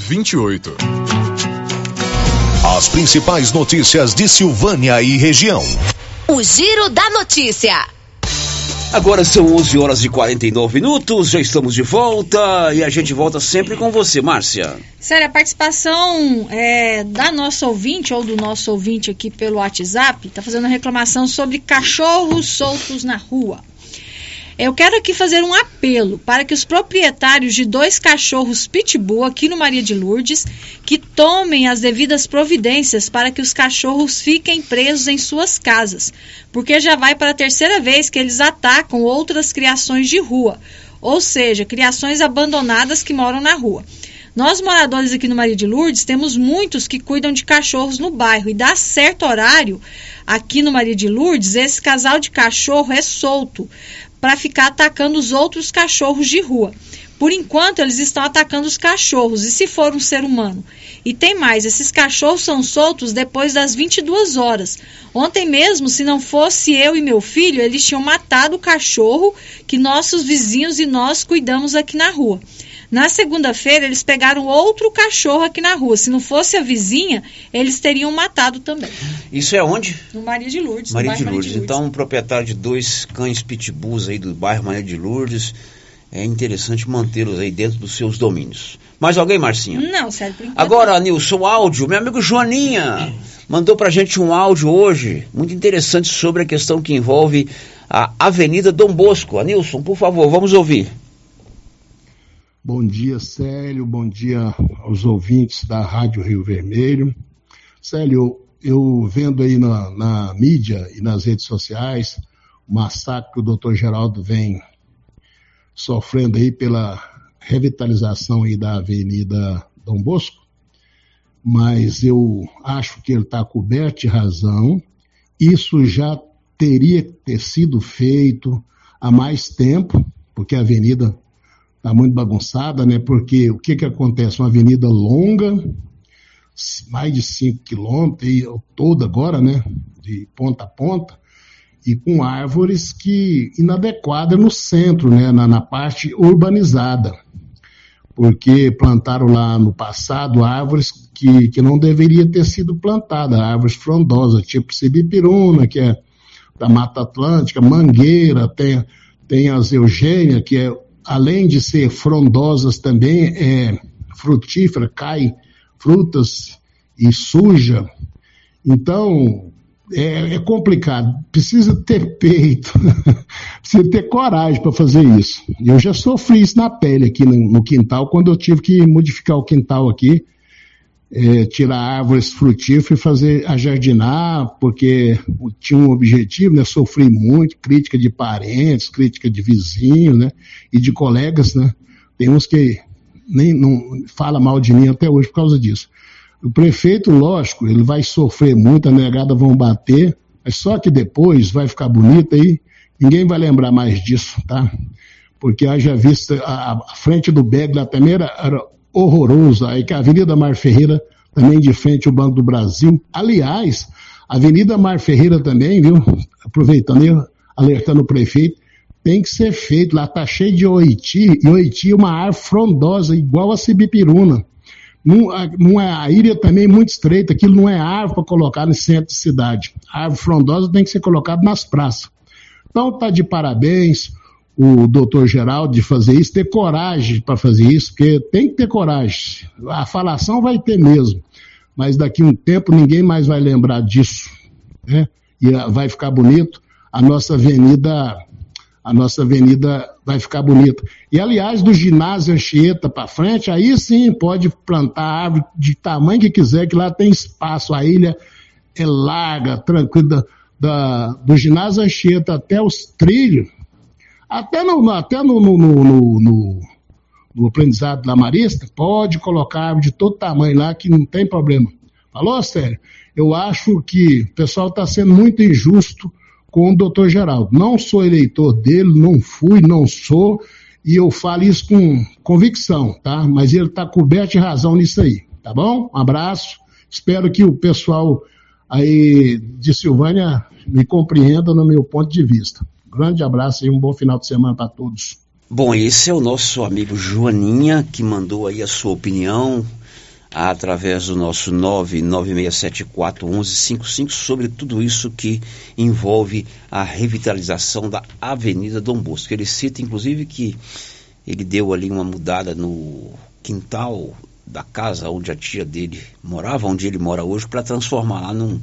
6728. As principais notícias de Silvânia e região. O Giro da Notícia. Agora são 11 horas e 49 minutos, já estamos de volta e a gente volta sempre com você, Márcia. Sério, a participação é, da nossa ouvinte ou do nosso ouvinte aqui pelo WhatsApp está fazendo reclamação sobre cachorros soltos na rua. Eu quero aqui fazer um apelo para que os proprietários de dois cachorros pitbull aqui no Maria de Lourdes que tomem as devidas providências para que os cachorros fiquem presos em suas casas, porque já vai para a terceira vez que eles atacam outras criações de rua, ou seja, criações abandonadas que moram na rua. Nós, moradores aqui no Maria de Lourdes, temos muitos que cuidam de cachorros no bairro e dá certo horário aqui no Maria de Lourdes, esse casal de cachorro é solto para ficar atacando os outros cachorros de rua. Por enquanto, eles estão atacando os cachorros, e se for um ser humano? E tem mais, esses cachorros são soltos depois das 22 horas. Ontem mesmo, se não fosse eu e meu filho, eles tinham matado o cachorro que nossos vizinhos e nós cuidamos aqui na rua. Na segunda-feira, eles pegaram outro cachorro aqui na rua. Se não fosse a vizinha, eles teriam matado também. Isso é onde? No Maria de Lourdes. Maria de bairro Lourdes. Então, um proprietário de dois cães pitbulls aí do bairro Maria de Lourdes, é interessante mantê-los aí dentro dos seus domínios. Mais alguém, Marcinha? Não, sério. Agora, Nilson, áudio. Meu amigo Joaninha mandou pra gente um áudio hoje, muito interessante sobre a questão que envolve a Avenida Dom Bosco. Anilson, por favor, vamos ouvir. Bom dia, Célio. Bom dia aos ouvintes da Rádio Rio Vermelho. Célio, eu vendo aí na, na mídia e nas redes sociais o massacre que o doutor Geraldo vem sofrendo aí pela revitalização aí da Avenida Dom Bosco, mas eu acho que ele está coberto de razão. Isso já teria que ter sido feito há mais tempo, porque a avenida está muito bagunçada, né? Porque o que que acontece? Uma avenida longa, mais de 5 quilômetros, toda agora, né? De ponta a ponta, e com árvores que inadequadas no centro, né? Na, na parte urbanizada. Porque plantaram lá no passado árvores que, que não deveria ter sido plantada, árvores frondosas, tipo Sibipiruna, que é da Mata Atlântica, Mangueira, tem, tem as Eugênia, que é além de ser frondosas também, é frutífera, cai frutas e suja. Então, é, é complicado. Precisa ter peito, precisa ter coragem para fazer isso. Eu já sofri isso na pele aqui no, no, quintal, quando eu tive que modificar o quintal aqui, é, tirar árvores frutíferas e fazer a jardinar, porque tinha um objetivo, né? Sofri muito, crítica de parentes, crítica de vizinhos, né? E de colegas, né? Tem uns que nem não fala mal de mim até hoje por causa disso. O prefeito, lógico, ele vai sofrer muito, a negada vão bater, mas só que depois vai ficar bonito aí, ninguém vai lembrar mais disso, tá? Porque haja vista, a, a frente do BEG lá também era, era horroroso, aí que a Avenida Mar Ferreira, também de frente ao Banco do Brasil. Aliás, a Avenida Mar Ferreira também, viu? Aproveitando, alertando o prefeito, tem que ser feito, lá tá cheio de oiti, e oiti é uma árvore frondosa, igual a Cibipiruna. Não, não é, a ilha também é muito estreita, aquilo não é árvore para colocar no centro de cidade. A árvore frondosa tem que ser colocada nas praças. Então tá de parabéns o doutor Geraldo de fazer isso, ter coragem para fazer isso, porque tem que ter coragem. A falação vai ter mesmo, mas daqui a um tempo ninguém mais vai lembrar disso, né? E vai ficar bonito. A nossa avenida, a nossa avenida vai ficar bonita. E aliás, do ginásio Anchieta para frente, aí sim pode plantar árvore de tamanho que quiser, que lá tem espaço. A ilha é larga, tranquila. Da, do ginásio Anchieta até os trilhos, até no, até no, no, no, no, do aprendizado da Marista, pode colocar de todo tamanho lá que não tem problema. Falou, sério? Eu acho que o pessoal está sendo muito injusto com o doutor Geraldo. Não sou eleitor dele, não fui, não sou, e eu falo isso com convicção, tá? Mas ele está coberto de razão nisso aí, tá bom? Um abraço. Espero que o pessoal aí de Silvânia me compreenda no meu ponto de vista. Grande abraço e um bom final de semana para todos. Bom, esse é o nosso amigo Joaninha que mandou aí a sua opinião através do nosso 996741155 sobre tudo isso que envolve a revitalização da Avenida Dom Bosco. Ele cita inclusive que ele deu ali uma mudada no quintal da casa onde a tia dele morava, onde ele mora hoje, para transformar lá num,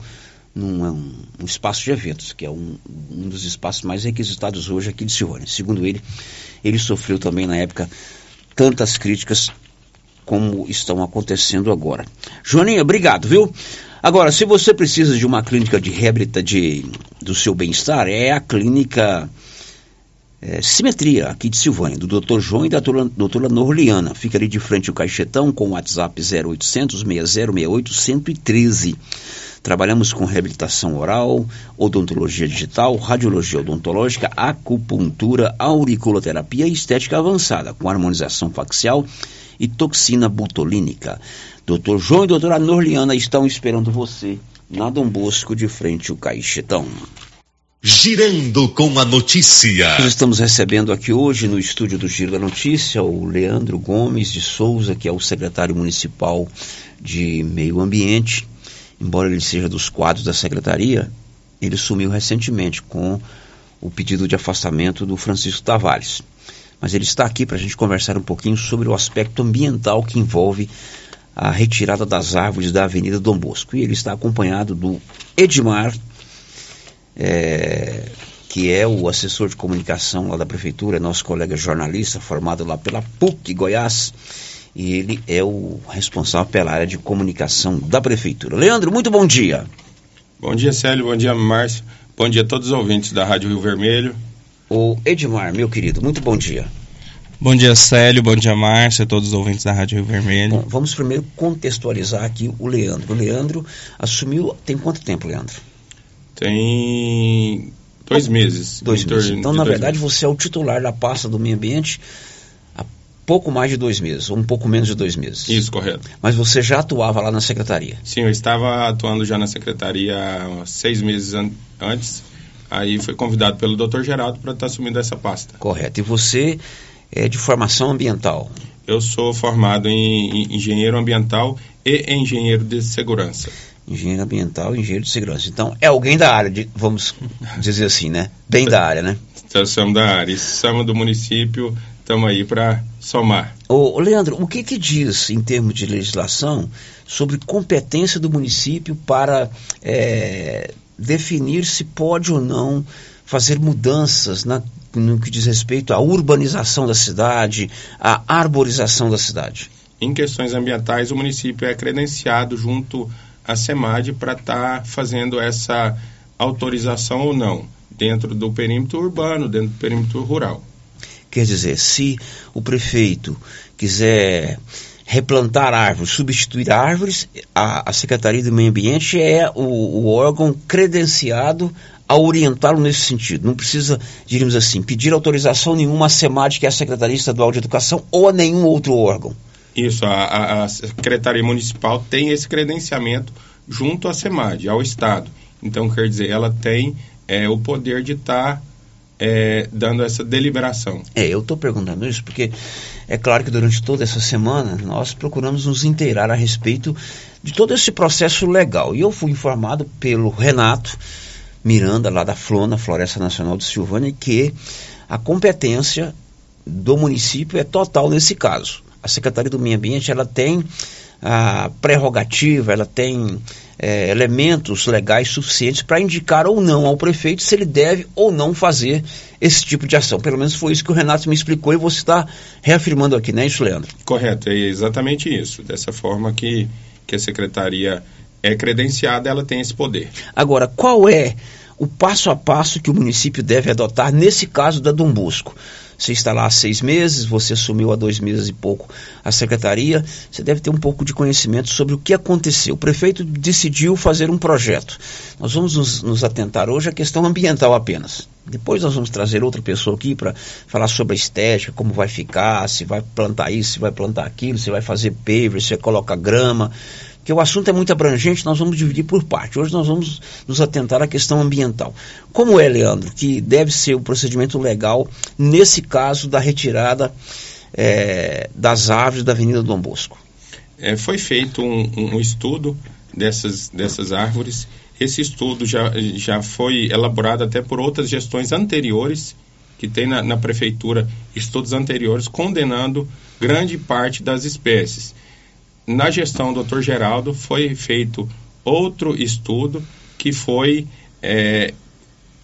num um, um, espaço de eventos, que é um, um, dos espaços mais requisitados hoje aqui de Silvânia. Segundo ele, ele sofreu também na época tantas críticas como estão acontecendo agora. Joaninha, obrigado, viu? Agora, se você precisa de uma clínica de reabilita de, do seu bem-estar, é a clínica é, Simetria, aqui de Silvânia, do Dr. João e da doutora Norliana. Fica ali de frente o caixetão com o WhatsApp 0800 6068 113. Trabalhamos com reabilitação oral, odontologia digital, radiologia odontológica, acupuntura, auriculoterapia e estética avançada, com harmonização facial e toxina butolínica. Dr. João e doutora Norliana estão esperando você na Dom Bosco, de frente o caixetão. Girando com a notícia. Nós estamos recebendo aqui hoje no estúdio do Giro da Notícia o Leandro Gomes de Souza, que é o secretário municipal de Meio Ambiente. Embora ele seja dos quadros da secretaria, ele sumiu recentemente com o pedido de afastamento do Francisco Tavares. Mas ele está aqui para a gente conversar um pouquinho sobre o aspecto ambiental que envolve a retirada das árvores da Avenida Dom Bosco. E ele está acompanhado do Edmar é, que é o assessor de comunicação lá da prefeitura, nosso colega jornalista, formado lá pela PUC Goiás, e ele é o responsável pela área de comunicação da prefeitura. Leandro, muito bom dia. Bom dia, Célio, bom dia, Márcio, bom dia a todos os ouvintes da Rádio Rio Vermelho. O Edmar, meu querido, muito bom dia. Bom dia, Célio. Bom dia, Márcio, a todos os ouvintes da Rádio Rio Vermelho. Bom, vamos primeiro contextualizar aqui o Leandro. O Leandro assumiu. Tem quanto tempo, Leandro? Tem dois meses. Dois meses. Então, na verdade, meses. você é o titular da pasta do meio ambiente pouco mais de dois meses, ou um pouco menos de dois meses. Isso, correto. Mas você já atuava lá na secretaria? Sim, eu estava atuando já na secretaria há seis meses an antes. Aí foi convidado pelo Dr. Geraldo para estar assumindo essa pasta. Correto. E você é de formação ambiental? Eu sou formado em, em engenheiro ambiental e engenheiro de segurança engenheiro ambiental e engenheiro de segurança. Então, é alguém da área, de, vamos dizer assim, né? Bem da área, né? Então, somos da área. E somos do município, estamos aí para somar. Ô, Leandro, o que, que diz, em termos de legislação, sobre competência do município para é, definir se pode ou não fazer mudanças na, no que diz respeito à urbanização da cidade, à arborização da cidade? Em questões ambientais, o município é credenciado junto a SEMAD para estar tá fazendo essa autorização ou não, dentro do perímetro urbano, dentro do perímetro rural. Quer dizer, se o prefeito quiser replantar árvores, substituir árvores, a, a Secretaria do Meio Ambiente é o, o órgão credenciado a orientá-lo nesse sentido. Não precisa, diríamos assim, pedir autorização nenhuma à SEMAD, que é a Secretaria Estadual de Educação, ou a nenhum outro órgão. Isso, a, a, Secretaria Municipal tem esse credenciamento junto à SEMAD, ao Estado. Então, quer dizer, ela tem é, o poder de estar tá, é, dando essa deliberação. É, eu estou perguntando isso porque é claro que durante toda essa semana nós procuramos nos inteirar a respeito de todo esse processo legal. E eu fui informado pelo Renato Miranda, lá da Flona, Floresta Nacional de Silvânia, que a competência do município é total nesse caso a Secretaria do Meio Ambiente ela tem a prerrogativa, ela tem é, elementos legais suficientes para indicar ou não ao prefeito se ele deve ou não fazer esse tipo de ação. Pelo menos foi isso que o Renato me explicou e você está reafirmando aqui, não é isso, Leandro? Correto, é exatamente isso. Dessa forma que, que a secretaria é credenciada, ela tem esse poder. Agora, qual é o passo a passo que o município deve adotar nesse caso da Dom Bosco? Você está lá há seis meses, você assumiu há dois meses e pouco a secretaria, você deve ter um pouco de conhecimento sobre o que aconteceu. O prefeito decidiu fazer um projeto. Nós vamos nos, nos atentar hoje à questão ambiental apenas. Depois nós vamos trazer outra pessoa aqui para falar sobre a estética, como vai ficar, se vai plantar isso, se vai plantar aquilo, se vai fazer paver, se vai colocar grama que o assunto é muito abrangente, nós vamos dividir por parte. Hoje nós vamos nos atentar à questão ambiental. Como é, Leandro, que deve ser o procedimento legal nesse caso da retirada é, das árvores da Avenida Dom Bosco? É, foi feito um, um, estudo dessas, dessas árvores. Esse estudo já, já foi elaborado até por outras gestões anteriores, que tem na, na prefeitura estudos anteriores condenando grande parte das espécies na gestão do Dr. Geraldo foi feito outro estudo que foi é,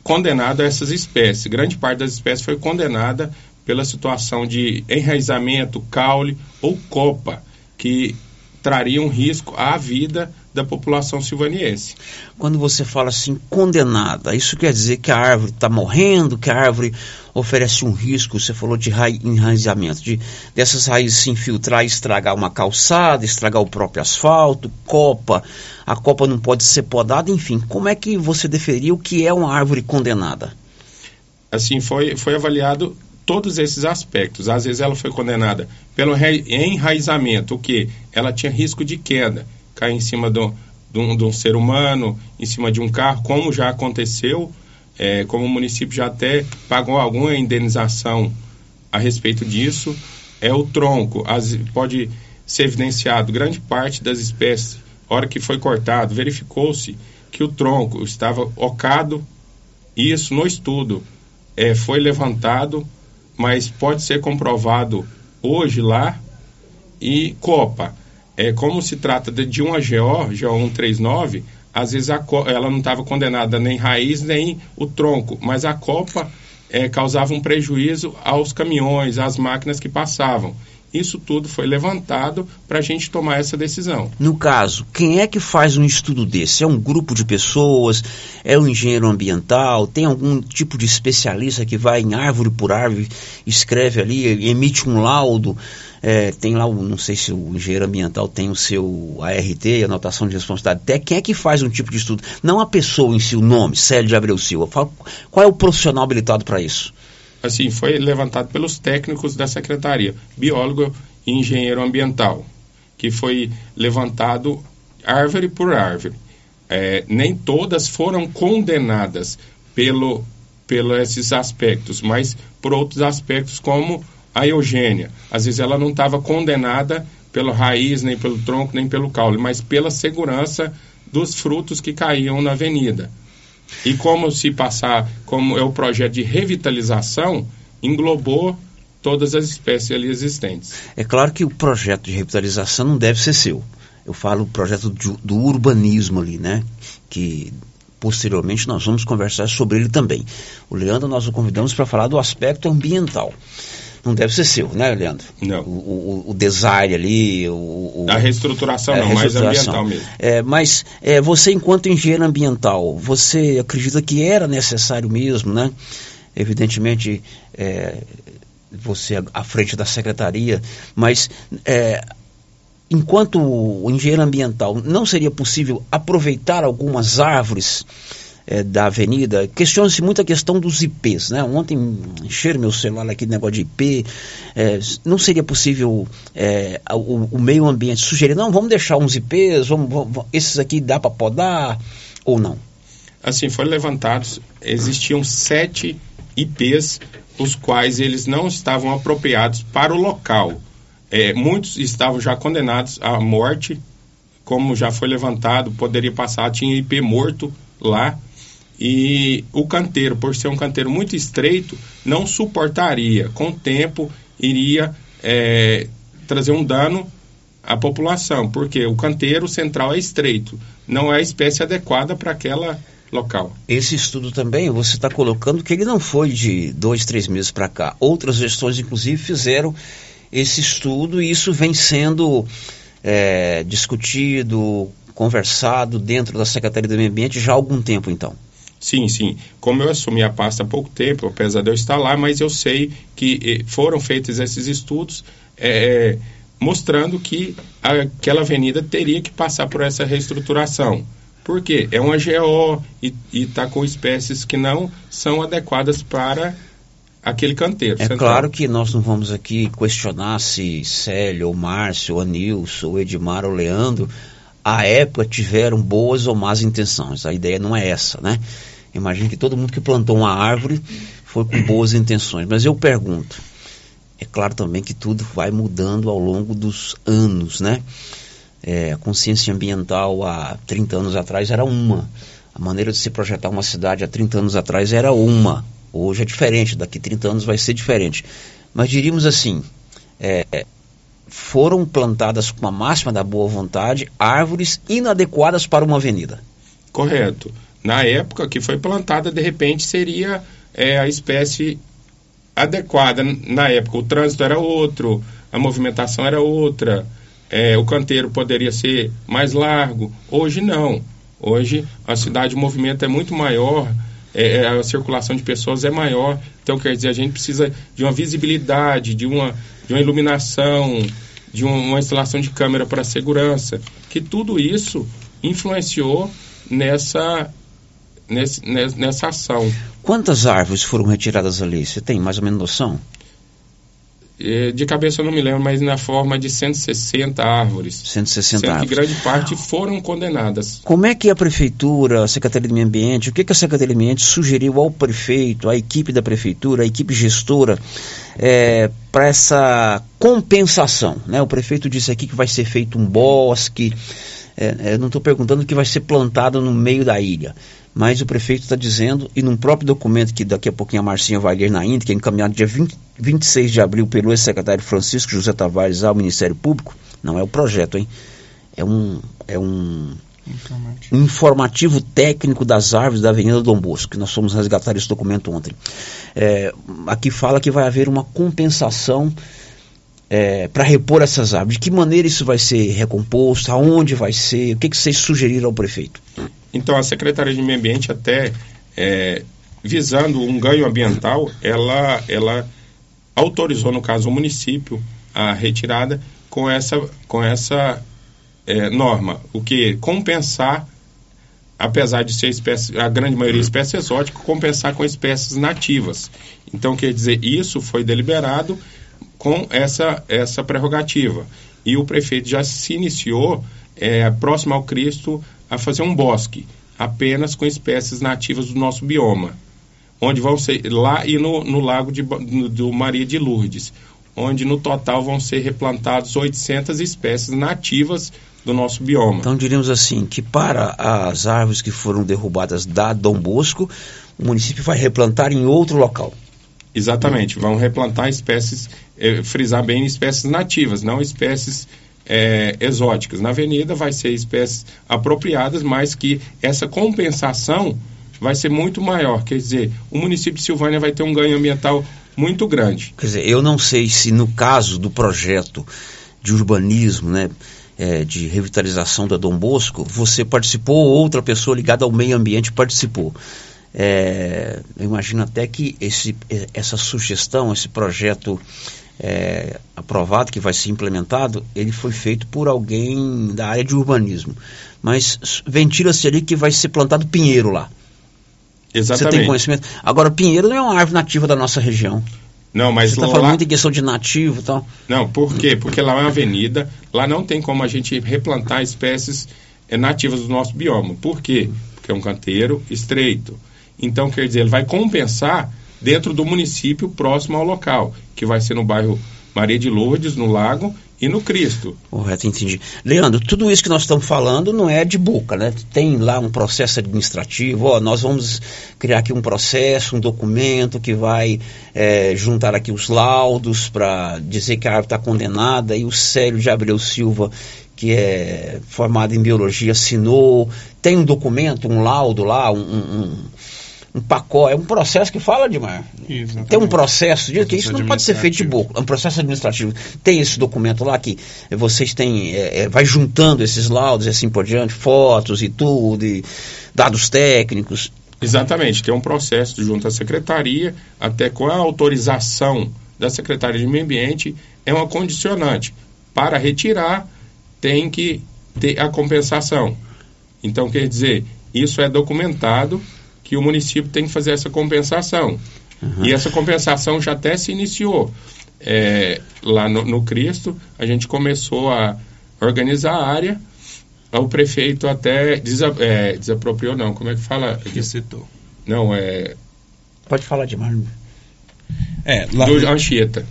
condenado a essas espécies. Grande parte das espécies foi condenada pela situação de enraizamento, caule ou copa, que trariam risco à vida da população silvaniense. Quando você fala assim, condenada, isso quer dizer que a árvore está morrendo, que a árvore oferece um risco, você falou de enraizamento, de dessas raízes se infiltrar e estragar uma calçada, estragar o próprio asfalto, copa, a copa não pode ser podada, enfim, como é que você deferiria o que é uma árvore condenada? Assim, foi, foi avaliado todos esses aspectos. Às vezes ela foi condenada pelo enraizamento, o que? Ela tinha risco de queda, cair em cima do, de, um, de um ser humano, em cima de um carro, como já aconteceu, é, como o município já até pagou alguma indenização a respeito disso. É o tronco, as, pode ser evidenciado grande parte das espécies, hora que foi cortado, verificou-se que o tronco estava ocado, isso no estudo é, foi levantado mas pode ser comprovado hoje lá. E Copa, é, como se trata de, de uma GO, GO 139, às vezes a, ela não estava condenada nem raiz nem o tronco, mas a copa é, causava um prejuízo aos caminhões, às máquinas que passavam. Isso tudo foi levantado para a gente tomar essa decisão. No caso, quem é que faz um estudo desse? É um grupo de pessoas? É um engenheiro ambiental? Tem algum tipo de especialista que vai em árvore por árvore, escreve ali, emite um laudo? É, tem lá, não sei se o engenheiro ambiental tem o seu ART, anotação de responsabilidade. Até quem é que faz um tipo de estudo? Não a pessoa em si, o nome, Célio de Abreu Silva. Qual é o profissional habilitado para isso? assim, foi levantado pelos técnicos da secretaria, biólogo e engenheiro ambiental, que foi levantado árvore por árvore. É, nem todas foram condenadas pelo, pelo esses aspectos, mas por outros aspectos como a eugênia. Às vezes ela não estava condenada pela raiz, nem pelo tronco, nem pelo caule, mas pela segurança dos frutos que caíam na avenida. E como se passar, como é o projeto de revitalização, englobou todas as espécies ali existentes. É claro que o projeto de revitalização não deve ser seu. Eu falo o projeto do, do urbanismo ali, né? Que posteriormente nós vamos conversar sobre ele também. O Leandro nós o convidamos para falar do aspecto ambiental não deve ser seu, né, Leandro? Não. O, o, o design ali, o, a reestruturação é, não, mais ambiental mesmo. É, mas é, você, enquanto engenheiro ambiental, você acredita que era necessário mesmo, né? Evidentemente, é, você à frente da secretaria, mas é, enquanto engenheiro ambiental, não seria possível aproveitar algumas árvores é, da avenida, questiona-se muito a questão dos IPs. Né? Ontem encheram meu celular aqui de negócio de IP. É, não seria possível é, o, o, meio ambiente sugerir, não, vamos deixar uns IPs, vamos, vamos esses aqui dá para podar ou não? Assim, foram levantados, existiam sete IPs, os quais eles não estavam apropriados para o local. É, muitos estavam já condenados à morte, como já foi levantado, poderia passar, tinha IP morto lá, e o canteiro, por ser um canteiro muito estreito, não suportaria. Com o tempo, iria é, trazer um dano à população, porque o canteiro central é estreito, não é a espécie adequada para aquela local. Esse estudo também, você está colocando que ele não foi de dois, três meses para cá. Outras gestões, inclusive, fizeram esse estudo e isso vem sendo é, discutido, conversado dentro da Secretaria do Meio Ambiente já há algum tempo, então. Sim, sim. Como eu assumi a pasta há pouco tempo, apesar de eu estar lá, mas eu sei que eh, foram feitos esses estudos eh, mostrando que aquela avenida teria que passar por essa reestruturação. Por quê? É uma GO e está com espécies que não são adequadas para aquele canteiro. É central. claro que nós não vamos aqui questionar se Célio, ou Márcio, ou Anilson, ou Edmar, ou Leandro, à época tiveram boas ou más intenções. A ideia não é essa, né? Imagino que todo mundo que plantou uma árvore foi com boas intenções. Mas eu pergunto, é claro também que tudo vai mudando ao longo dos anos, né? É, a consciência ambiental há 30 anos atrás era uma. A maneira de se projetar uma cidade há 30 anos atrás era uma. Hoje é diferente, daqui 30 anos vai ser diferente. Mas diríamos assim, é, foram plantadas com a máxima da boa vontade árvores inadequadas para uma avenida. Correto. Na época que foi plantada, de repente seria é, a espécie adequada. Na época o trânsito era outro, a movimentação era outra, é, o canteiro poderia ser mais largo. Hoje não. Hoje a cidade, o movimento é muito maior, é, a circulação de pessoas é maior. Então, quer dizer, a gente precisa de uma visibilidade, de uma, de uma iluminação, de uma instalação de câmera para segurança, que tudo isso influenciou nessa, nesse, nessa ação. Quantas árvores foram retiradas ali? Você tem mais ou menos noção? De cabeça eu não me lembro, mas na forma de 160 árvores. 160 sendo árvores. que grande parte foram condenadas. Como é que a prefeitura, a Secretaria do Meio Ambiente, o que, que a Secretaria do Meio Ambiente sugeriu ao prefeito, à equipe da prefeitura, à equipe gestora, é, para essa compensação? Né? O prefeito disse aqui que vai ser feito um bosque. É, eu não estou perguntando que vai ser plantado no meio da ilha. Mas o prefeito está dizendo, e num próprio documento que daqui a pouquinho a Marcinha vai ler na íntegra, que é encaminhado dia 20, 26 de abril pelo ex-secretário Francisco José Tavares ao Ministério Público, não é o projeto, hein? É um, é um informativo. informativo técnico das árvores da Avenida Dom Bosco, que nós fomos resgatar esse documento ontem. É, aqui fala que vai haver uma compensação é, para repor essas árvores. De que maneira isso vai ser recomposto? Aonde vai ser? O que, que vocês sugeriram ao prefeito? Então, a Secretaria de Meio Ambiente, até é, visando um ganho ambiental, ela, ela autorizou, no caso, o município, a retirada com essa, com essa é, norma, o que compensar, apesar de ser espécie, a grande maioria espécie exótica, compensar com espécies nativas. Então, quer dizer, isso foi deliberado com essa, essa prerrogativa. E o prefeito já se iniciou, é, próximo ao Cristo, a fazer um bosque, apenas com espécies nativas do nosso bioma. Onde vão ser, lá e no, no lago de, no, do Maria de Lourdes, onde no total vão ser replantados 800 espécies nativas do nosso bioma. Então diríamos assim, que para as árvores que foram derrubadas da Dom Bosco, o município vai replantar em outro local. Exatamente, vão replantar espécies, eh, frisar bem espécies nativas, não espécies é, exóticas. Na avenida vai ser espécies apropriadas, mas que essa compensação vai ser muito maior. Quer dizer, o município de Silvânia vai ter um ganho ambiental muito grande. Quer dizer, eu não sei se no caso do projeto de urbanismo, né, é, de revitalização da Dom Bosco, você participou ou outra pessoa ligada ao meio ambiente participou. É, eu imagino até que esse, essa sugestão, esse projeto é, aprovado, que vai ser implementado, ele foi feito por alguém da área de urbanismo. Mas ventila-se ali que vai ser plantado pinheiro lá. Exatamente. Você tem conhecimento? Agora, pinheiro não é uma árvore nativa da nossa região. Não, mas Você está falando muito em questão de nativo e tal. Não, por quê? Porque lá é uma avenida, lá não tem como a gente replantar espécies é, nativas do nosso bioma. Por quê? Porque é um canteiro estreito. Então, quer dizer, ele vai compensar dentro do município próximo ao local, que vai ser no bairro Maria de Lourdes, no Lago e no Cristo. Correto, entendi. Leandro, tudo isso que nós estamos falando não é de boca, né? Tem lá um processo administrativo, ó, nós vamos criar aqui um processo, um documento que vai é, juntar aqui os laudos para dizer que a árvore está condenada e o Célio de Abreu Silva que é formado em biologia assinou, tem um documento, um laudo lá, um, um um pacote, é um processo que fala demais. Exatamente. Tem um processo disso, que isso não pode ser feito de boca. É um processo administrativo. Tem esse documento lá que vocês têm, é, é, vai juntando esses laudos e assim por diante, fotos e tudo, e dados técnicos. Exatamente, tem um processo junto à secretaria, até com a autorização da Secretaria de Meio Ambiente, é uma condicionante. Para retirar, tem que ter a compensação. Então, quer dizer, isso é documentado que o município tem que fazer essa compensação. Uhum. E essa compensação já até se iniciou. É, lá no, no Cristo, a gente começou a organizar a área, o prefeito até desa, é, desapropriou, não, como é que fala? Recitou. Não, é... Pode falar de mais. É, lá... Do Anchieta.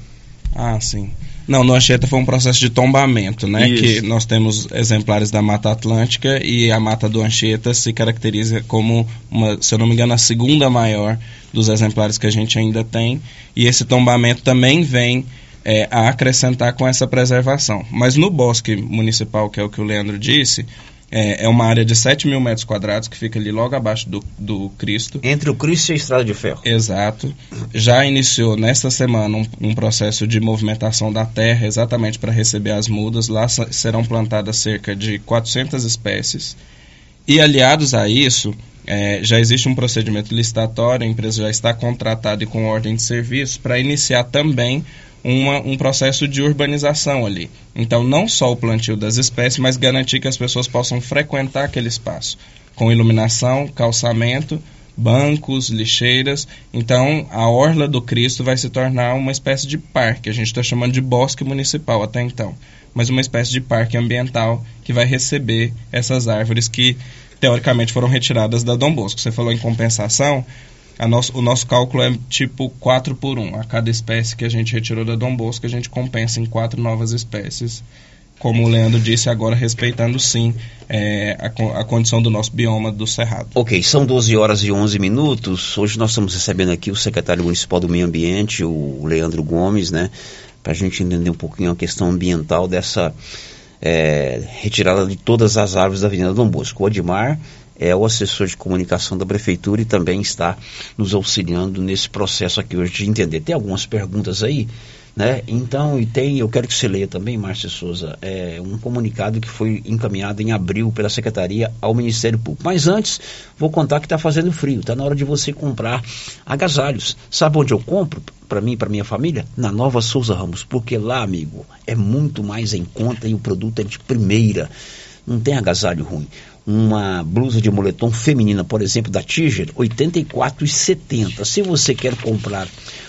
Ah, sim. Não, no Anchieta foi um processo de tombamento, né? Isso. Que nós temos exemplares da Mata Atlântica e a Mata do Anchieta se caracteriza como, uma, se eu não me engano, a segunda maior dos exemplares que a gente ainda tem. E esse tombamento também vem é, a acrescentar com essa preservação. Mas no bosque municipal, que é o que o Leandro disse, é, é, uma área de 7 mil metros quadrados que fica ali logo abaixo do, do Cristo. Entre o Cristo e a Estrada de Ferro. Exato. Já iniciou nesta semana um, um processo de movimentação da terra exatamente para receber as mudas. Lá serão plantadas cerca de 400 espécies. E aliados a isso, é, já existe um procedimento licitatório, a empresa já está contratada e com ordem de serviço para iniciar também uma, um processo de urbanização ali. Então, não só o plantio das espécies, mas garantir que as pessoas possam frequentar aquele espaço, com iluminação, calçamento, bancos, lixeiras. Então, a Orla do Cristo vai se tornar uma espécie de parque. A gente está chamando de bosque municipal até então, mas uma espécie de parque ambiental que vai receber essas árvores que, teoricamente, foram retiradas da Dom Bosco. Você falou em compensação nosso, o nosso cálculo é tipo 4 por 1. A cada espécie que a gente retirou da Dom Bosco, a gente compensa em quatro novas espécies. Como o Leandro disse agora, respeitando sim é, a, a, condição do nosso bioma do Cerrado. Ok, são 12 horas e 11 minutos. Hoje nós estamos recebendo aqui o secretário municipal do Meio Ambiente, o Leandro Gomes, né? Para a gente entender um pouquinho a questão ambiental dessa é, retirada de todas as árvores da Avenida Dom Bosco. O Odmar é o assessor de comunicação da prefeitura e também está nos auxiliando nesse processo aqui hoje de entender. Tem algumas perguntas aí, né? Então, e tem, eu quero que você leia também, Márcia Souza, é, um comunicado que foi encaminhado em abril pela Secretaria ao Ministério Público. Mas antes, vou contar que está fazendo frio, está na hora de você comprar agasalhos. Sabe onde eu compro? Para mim e para minha família? Na Nova Souza Ramos, porque lá, amigo, é muito mais em conta e o produto é de primeira. Não tem agasalho ruim uma blusa de moletom feminina, por exemplo, da Tiger, R$ 84,70. Se você quer comprar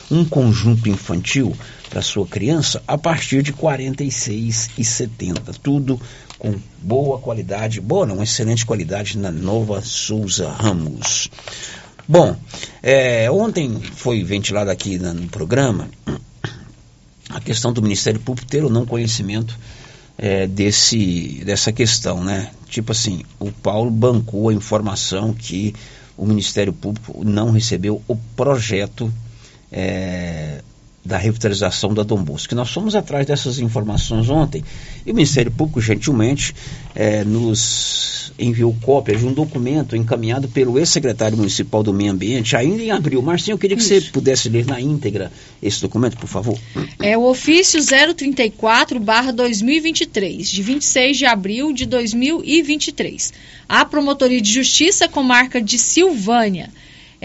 um conjunto infantil para sua criança, a partir de R$ 46,70. Tudo com boa qualidade, boa não, excelente qualidade na Nova Souza Ramos. Bom, é, ontem foi ventilado aqui no programa a questão do Ministério Público ter ou não conhecimento é, desse, dessa questão, né? Tipo assim, o Paulo bancou a informação que o Ministério Público não recebeu o projeto é, da revitalização da Dom Bosco. Nós fomos atrás dessas informações ontem e o Ministério Público gentilmente é, nos enviou cópia de um documento encaminhado pelo ex-secretário municipal do Meio Ambiente ainda em abril. Marcinho, eu queria que Isso. você pudesse ler na íntegra esse documento, por favor. É o ofício 034/2023, de 26 de abril de 2023. A Promotoria de Justiça Comarca de Silvânia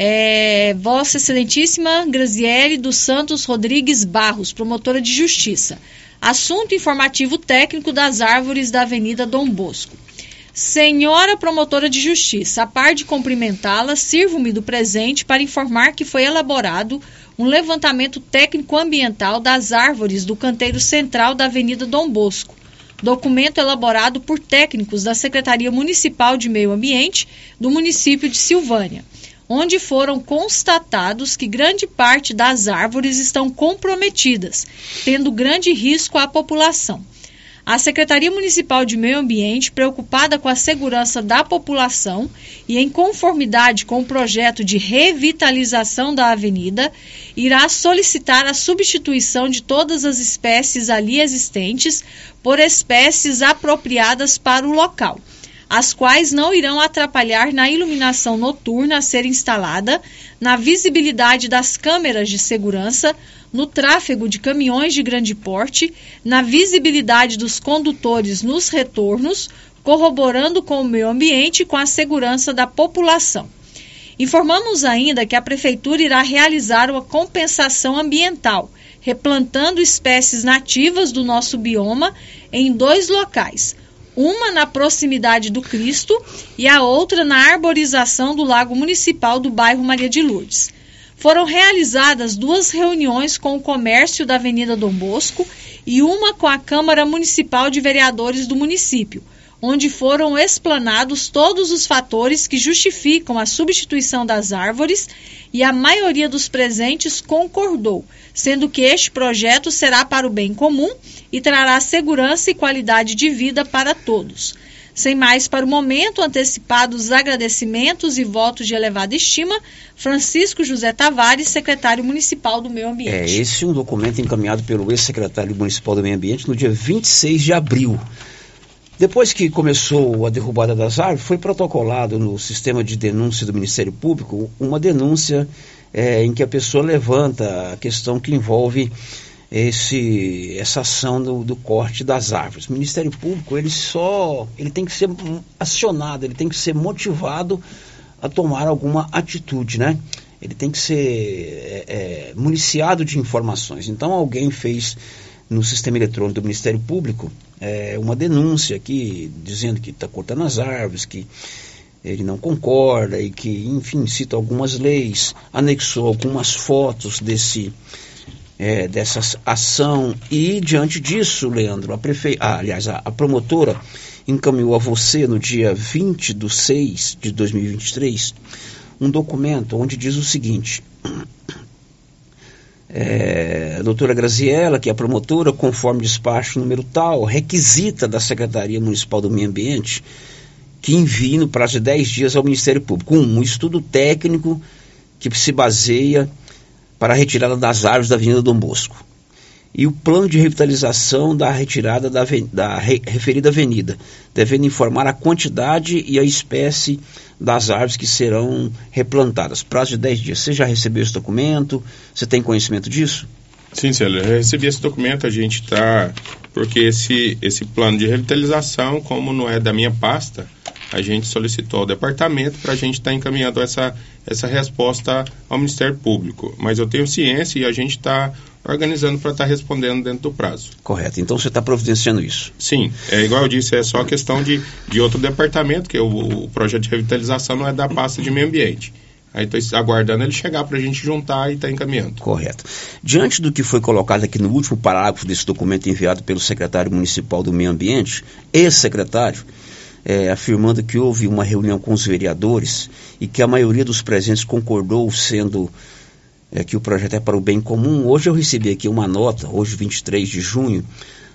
é, Vossa Excelentíssima Graziele dos Santos Rodrigues Barros, promotora de justiça. Assunto informativo técnico das árvores da Avenida Dom Bosco. Senhora promotora de justiça, a par de cumprimentá-la, sirvo-me do presente para informar que foi elaborado um levantamento técnico ambiental das árvores do canteiro central da Avenida Dom Bosco. Documento elaborado por técnicos da Secretaria Municipal de Meio Ambiente do município de Silvânia onde foram constatados que grande parte das árvores estão comprometidas, tendo grande risco à população. A Secretaria Municipal de Meio Ambiente, preocupada com a segurança da população e em conformidade com o projeto de revitalização da avenida, irá solicitar a substituição de todas as espécies ali existentes por espécies apropriadas para o local as quais não irão atrapalhar na iluminação noturna a ser instalada, na visibilidade das câmeras de segurança, no tráfego de caminhões de grande porte, na visibilidade dos condutores nos retornos, corroborando com o meio ambiente e com a segurança da população. Informamos ainda que a Prefeitura irá realizar uma compensação ambiental, replantando espécies nativas do nosso bioma em dois locais. Uma na proximidade do Cristo e a outra na arborização do Lago Municipal do bairro Maria de Lourdes. Foram realizadas duas reuniões com o comércio da Avenida Dom Bosco e uma com a Câmara Municipal de Vereadores do município onde foram explanados todos os fatores que justificam a substituição das árvores e a maioria dos presentes concordou, sendo que este projeto será para o bem comum e trará segurança e qualidade de vida para todos. Sem mais para o momento, antecipados agradecimentos e votos de elevada estima, Francisco José Tavares, secretário municipal do Meio Ambiente. É, esse é um documento encaminhado pelo ex-secretário municipal do Meio Ambiente no dia 26 de abril. Depois que começou a derrubada das árvores, foi protocolado no sistema de denúncia do Ministério Público uma denúncia é, em que a pessoa levanta a questão que envolve esse, essa ação do, do, corte das árvores. O Ministério Público ele só ele tem que ser acionado, ele tem que ser motivado a tomar alguma atitude, né? Ele tem que ser é, é, municiado de informações. Então alguém fez no sistema eletrônico do Ministério Público é, uma denúncia aqui dizendo que está cortando as árvores, que ele não concorda e que, enfim, cita algumas leis, anexou algumas fotos desse é, dessa ação. E diante disso, Leandro, a prefe... Ah, aliás, a, a, promotora encaminhou a você no dia 20 de 6 de 2023 um documento onde diz o seguinte é, a doutora Graziella, que é a promotora, conforme despacho número tal, requisita da Secretaria Municipal do Meio Ambiente que envie no prazo de 10 dias ao Ministério Público. Um, um estudo técnico que se baseia para a retirada das árvores da Avenida Dom Bosco e o plano de revitalização da retirada da, da re, referida avenida, devendo informar a quantidade e a espécie das árvores que serão replantadas. Prazo de 10 dias. Você já recebeu esse documento? Você tem conhecimento disso? Sim, Célio, eu recebi esse documento, a gente está. Porque esse, esse plano de revitalização, como não é da minha pasta, a gente solicitou ao departamento para a gente estar tá encaminhando essa, essa resposta ao Ministério Público. Mas eu tenho ciência e a gente está organizando para estar tá respondendo dentro do prazo. Correto. Então você está providenciando isso? Sim. É igual eu disse, é só questão de, de outro departamento, que o, o projeto de revitalização não é da pasta de meio ambiente. Aí estou aguardando ele chegar para a gente juntar e estar tá encaminhando. Correto. Diante do que foi colocado aqui no último parágrafo desse documento enviado pelo secretário municipal do Meio Ambiente, ex-secretário, é, afirmando que houve uma reunião com os vereadores e que a maioria dos presentes concordou sendo é, que o projeto é para o bem comum. Hoje eu recebi aqui uma nota, hoje 23 de junho,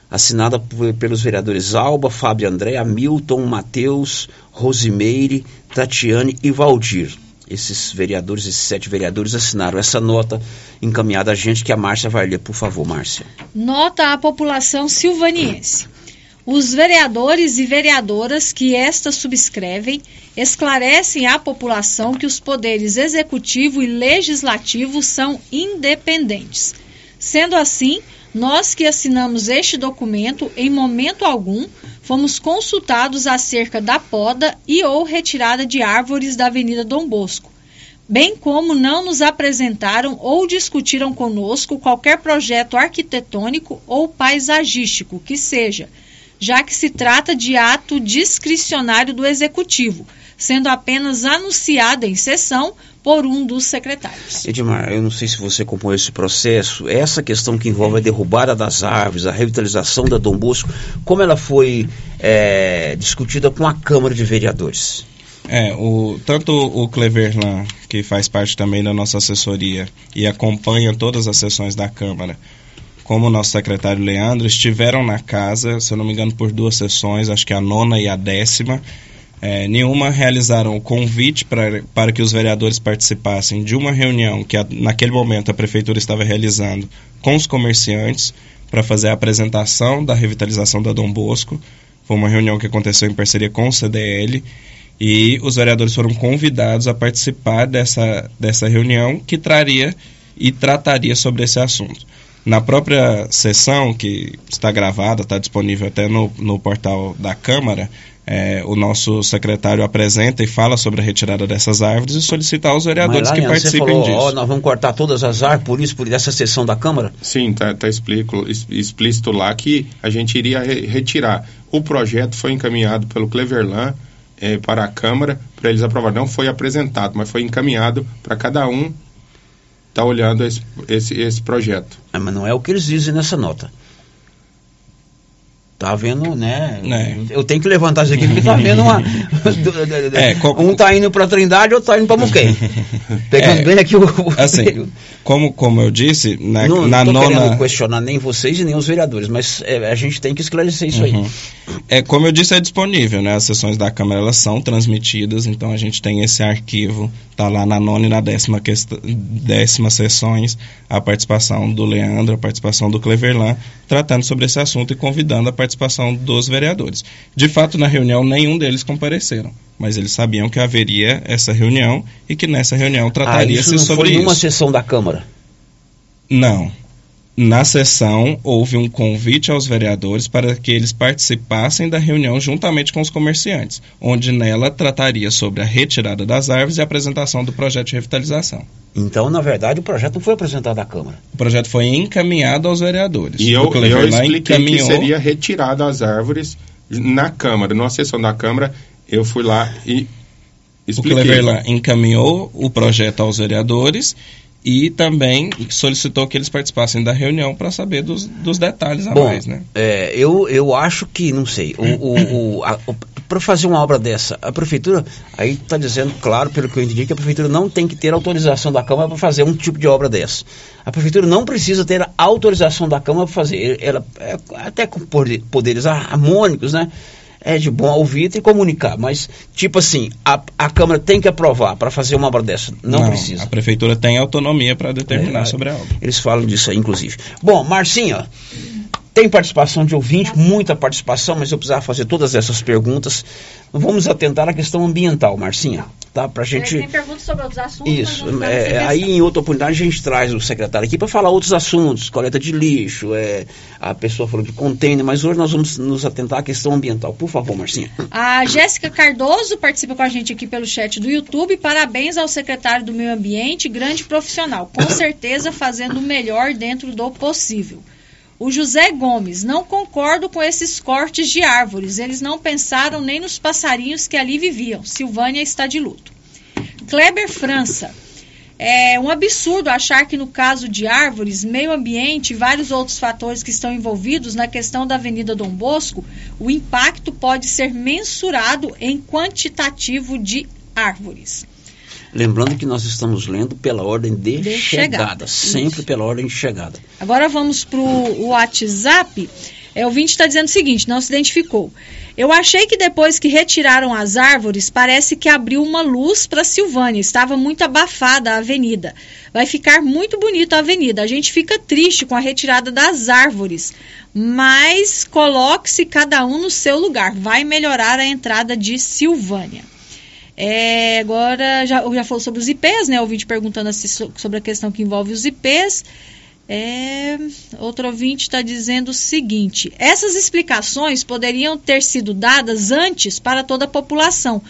assinada por, pelos vereadores Alba, Fábio André, Hamilton, Matheus, Rosimeire, Tatiane e Valdir. Esses vereadores, esses sete vereadores assinaram essa nota encaminhada a gente que a Márcia vai ler, por favor, Márcia. Nota à população silvaniense. Os vereadores e vereadoras que esta subscrevem esclarecem à população que os poderes executivo e legislativo são independentes. Sendo assim, nós que assinamos este documento, em momento algum, fomos consultados acerca da poda e ou retirada de árvores da Avenida Dom Bosco, bem como não nos apresentaram ou discutiram conosco qualquer projeto arquitetônico ou paisagístico que seja já que se trata de ato discricionário do Executivo, sendo apenas anunciada em sessão por um dos secretários. Edmar, eu não sei se você acompanhou esse processo, essa questão que envolve a derrubada das árvores, a revitalização da Dom Bosco, como ela foi é, discutida com a Câmara de Vereadores? É, o, tanto o Cleverlan, que faz parte também da nossa assessoria e acompanha todas as sessões da Câmara, como o nosso secretário Leandro, estiveram na casa, se eu não me engano, por duas sessões, acho que a nona e a décima. É, nenhuma realizaram o convite pra, para que os vereadores participassem de uma reunião que a, naquele momento a prefeitura estava realizando com os comerciantes para fazer a apresentação da revitalização da Dom Bosco. Foi uma reunião que aconteceu em parceria com o CDL e os vereadores foram convidados a participar dessa, dessa reunião que traria e trataria sobre esse assunto. Na própria sessão, que está gravada, está disponível até no, no portal da Câmara, é, o nosso secretário apresenta e fala sobre a retirada dessas árvores e solicita aos vereadores Mas, que participem falou, ó, disso. nós vamos cortar todas as árvores, por isso, por essa sessão da Câmara? Sim, está tá es- explícito lá que a gente iria re- retirar. O projeto foi encaminhado pelo Cleverland eh, para a Câmara, para eles aprovarem. Não foi apresentado, mas foi encaminhado para cada um estar olhando esse, esse, esse projeto. Ah, mas não é o que eles dizem nessa nota. Tá vendo, né? Eu tenho que levantar isso aqui porque tá vendo uma. É, um tá indo pra Trindade, outro tá indo pra Muquem. Pegando É, bem aqui o. Assim, como, como eu disse, na, não na tô querendo nona. questionar nem vocês e nem os vereadores, mas é, a gente tem que esclarecer isso aí. Uhum. É, como eu disse, é disponível, né? As sessões da Câmara elas são transmitidas, então a gente tem esse arquivo, tá lá na nona e na décima, quest... décima sessões, a participação do Leandro, a participação do Cleverlan, tratando sobre esse assunto e convidando a participação dos vereadores. De fato, na reunião, nenhum deles compareceram, mas eles sabiam que haveria essa reunião e que nessa reunião Ah, trataria-se isso não sobre foi numa sessão da Câmara. Não. Na sessão, houve um convite aos vereadores para que eles participassem da reunião juntamente com os comerciantes, onde nela trataria sobre a retirada das árvores e a apresentação do projeto de revitalização. Então, na verdade, o projeto não foi apresentado à Câmara. O projeto foi encaminhado aos vereadores. E eu, O eu expliquei encaminhou- que seria retirada as árvores na Câmara. Numa sessão da Câmara, eu fui lá e O expliquei. Cleverlan encaminhou o projeto aos vereadores e também solicitou que eles participassem da reunião para saber dos, dos detalhes a Bom, mais, né? é, eu, eu acho que, não sei, o, o, o, o- para fazer uma obra dessa, a prefeitura, aí está dizendo, claro, pelo que eu entendi, que a prefeitura não tem que ter autorização da Câmara para fazer um tipo de obra dessa. A prefeitura não precisa ter autorização da Câmara para fazer. Ela, é, até com poder- poderes harmônicos, né? É de bom ouvir e comunicar, mas, tipo assim, a, a Câmara tem que aprovar para fazer uma obra dessa. Não, precisa. A prefeitura tem autonomia para determinar É, sobre a obra. Eles falam disso aí, inclusive. Bom, Marcinha, tem participação de ouvinte, muita participação, mas eu precisava fazer todas essas perguntas. Vamos atentar à questão ambiental, Marcinha, tá? Pra gente. Tem perguntas sobre outros assuntos? Isso, é, aí em outra oportunidade a gente traz o secretário aqui para falar outros assuntos, coleta de lixo, é, a pessoa falou de container, mas hoje nós vamos nos atentar à questão ambiental. Por favor, Marcinha. A Jéssica Cardoso participa com a gente aqui pelo chat do YouTube. Parabéns ao secretário do Meio Ambiente, grande profissional. Com certeza fazendo o melhor dentro do possível. O José Gomes, não concordo com esses cortes de árvores. Eles não pensaram nem nos passarinhos que ali viviam. Silvânia está de luto. Kleber França. É um absurdo achar que no caso de árvores, meio ambiente e vários outros fatores que estão envolvidos na questão da Avenida Dom Bosco, o impacto pode ser mensurado em quantitativo de árvores. Lembrando que nós estamos lendo pela ordem de, De chegada, chegada, sempre isso. pela ordem de chegada. Agora vamos para o WhatsApp. É, o ouvinte está dizendo o seguinte, não se identificou. Eu achei que depois que retiraram as árvores, parece que abriu uma luz para Silvânia. Estava muito abafada a avenida. Vai ficar muito bonita a avenida. A gente fica triste com a retirada das árvores. Mas coloque-se cada um no seu lugar. Vai melhorar a entrada de Silvânia. É, agora, já, já falou sobre os IPs, né? Ouvinte perguntando assim so- sobre a questão que envolve os IPs. É, outro ouvinte está dizendo o seguinte: essas explicações poderiam ter sido dadas antes para toda a população.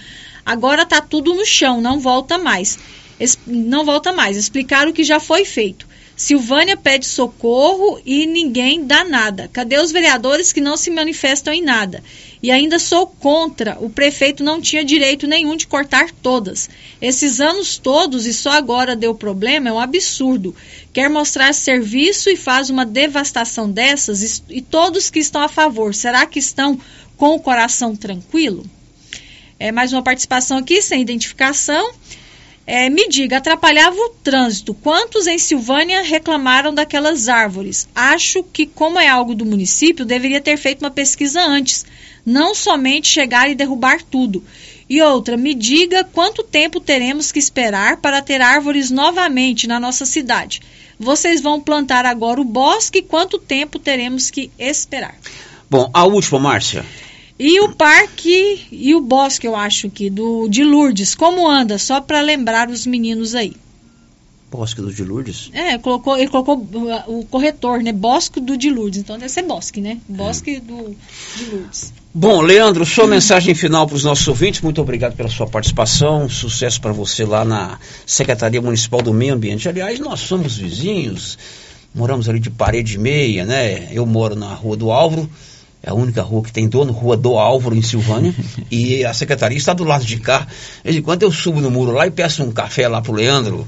Agora está tudo no chão, não volta mais. Es- não volta mais. Explicar o que já foi feito. Silvânia pede socorro e ninguém dá nada. Cadê os vereadores que não se manifestam em nada? E ainda sou contra. O prefeito não tinha direito nenhum de cortar todas. Esses anos todos e só agora deu problema é um absurdo. Quer mostrar serviço e faz uma devastação dessas e, todos que estão a favor, será que estão com o coração tranquilo? É mais uma participação aqui sem identificação. É, me diga, atrapalhava o trânsito. Quantos em Silvânia reclamaram daquelas árvores? Acho que, como é algo do município, deveria ter feito uma pesquisa antes. Não somente chegar e derrubar tudo. E outra, me diga quanto tempo teremos que esperar para ter árvores novamente na nossa cidade. Vocês vão plantar agora o bosque, quanto tempo teremos que esperar? Bom, a última, Márcia. E o parque e o bosque, eu acho que, do, de Lourdes, como anda? Só para lembrar os meninos aí. Bosque do de Lourdes? É, colocou, ele colocou uh, o corretor, né? Bosque do de Lourdes. Então deve ser Bosque, né? Bosque do de Lourdes. Bom, Leandro, sua mensagem final para os nossos ouvintes. Muito obrigado pela sua participação. Sucesso para você lá na Secretaria Municipal do Meio Ambiente. Aliás, nós somos vizinhos, moramos ali de parede e meia, né? Eu moro na Rua do Álvaro, é a única rua que tem dono, Rua do Álvaro, em Silvânia, e a secretaria está do lado de cá. De vez em quando eu subo no muro lá e peço um café lá pro Leandro.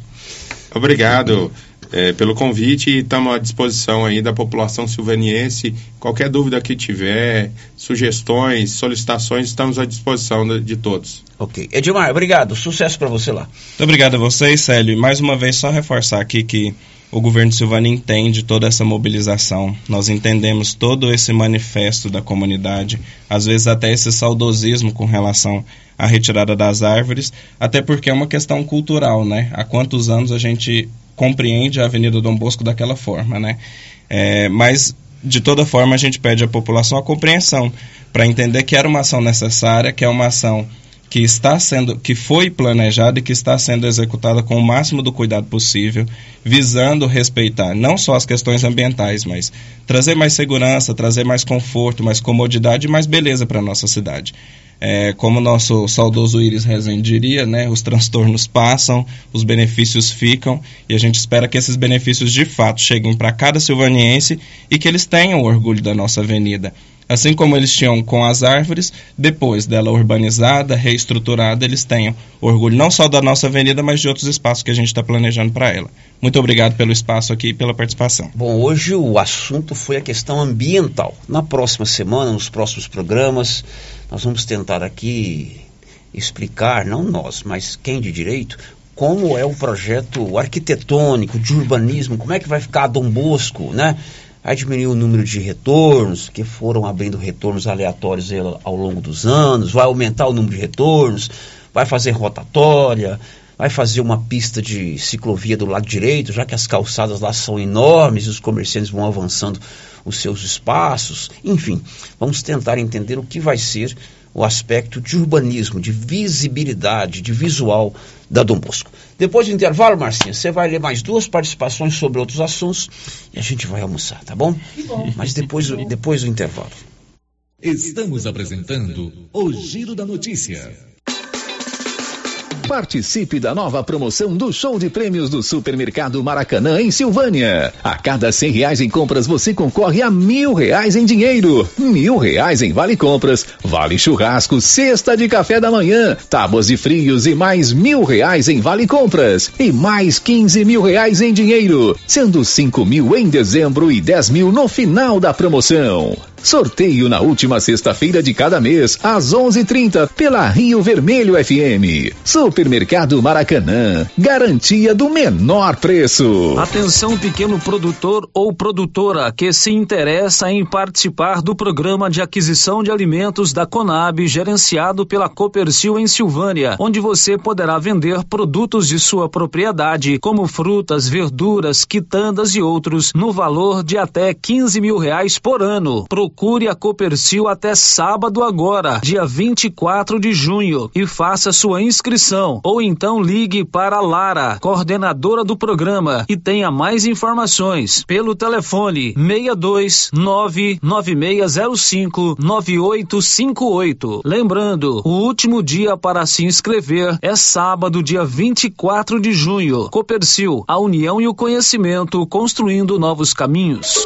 Obrigado é, pelo convite e estamos à disposição aí da população silvaniense. Qualquer dúvida que tiver, sugestões, solicitações, estamos à disposição de, de todos. Ok. Edmar, obrigado. Sucesso para você lá. Muito obrigado a vocês, Célio. E mais uma vez, só reforçar aqui que o governo de Silvânia entende toda essa mobilização. Nós entendemos todo esse manifesto da comunidade, às vezes até esse saudosismo com relação à retirada das árvores, até porque é uma questão cultural, né? Há quantos anos a gente compreende a Avenida Dom Bosco daquela forma, né? É, mas de toda forma a gente pede à população a compreensão para entender que era uma ação necessária, que é uma ação que está sendo, que foi planejada e que está sendo executada com o máximo do cuidado possível, visando respeitar não só as questões ambientais, mas trazer mais segurança, trazer mais conforto, mais comodidade e mais beleza para a nossa cidade. É, como nosso saudoso Iris Rezende diria, né, os transtornos passam, os benefícios ficam, e a gente espera que esses benefícios de fato cheguem para cada silvaniense e que eles tenham orgulho da nossa avenida. Assim como eles tinham com as árvores, depois dela urbanizada, reestruturada, eles tenham orgulho não só da nossa avenida, mas de outros espaços que a gente está planejando para ela. Muito obrigado pelo espaço aqui e pela participação. Bom, hoje o assunto foi a questão ambiental. Na próxima semana, nos próximos programas, nós vamos tentar aqui explicar, não nós, mas quem de direito, como é o projeto arquitetônico de urbanismo, como é que vai ficar Dom Bosco, né? Vai diminuir o número de retornos, que foram abrindo retornos aleatórios ao longo dos anos, vai aumentar o número de retornos, vai fazer rotatória, vai fazer uma pista de ciclovia do lado direito, já que as calçadas lá são enormes e os comerciantes vão avançando os seus espaços. Enfim, vamos tentar entender o que vai ser o aspecto de urbanismo, de visibilidade, de visual da Dom Bosco. Depois do intervalo, Marcinha, você vai ler mais duas participações sobre outros assuntos e a gente vai almoçar, tá bom? bom. Mas depois, depois do intervalo. Estamos apresentando o Giro da Notícia. Participe da nova promoção do show de prêmios do Supermercado Maracanã em Silvânia. A cada cem reais em compras você concorre a mil reais em dinheiro, mil reais em vale compras, vale churrasco, cesta de café da manhã, tábuas de frios e mais mil reais em vale compras e mais quinze mil reais em dinheiro, sendo cinco mil em dezembro e dez mil no final da promoção. Sorteio na última sexta-feira de cada mês, às 11:30 pela Rio Vermelho FM. Supermercado Maracanã, garantia do menor preço. Atenção pequeno produtor ou produtora que se interessa em participar do programa de aquisição de alimentos da Conab, gerenciado pela Copercil em Silvânia, onde você poderá vender produtos de sua propriedade, como frutas, verduras, quitandas e outros, no valor de até 15 mil reais por ano. Procure a Copercil até sábado agora, dia 24 de junho, e faça sua inscrição. Ou então ligue para Lara, coordenadora do programa, e tenha mais informações pelo telefone 62 99605 9858. Lembrando, o último dia para se inscrever é sábado, dia 24 de junho. Copercil, a união e o conhecimento construindo novos caminhos.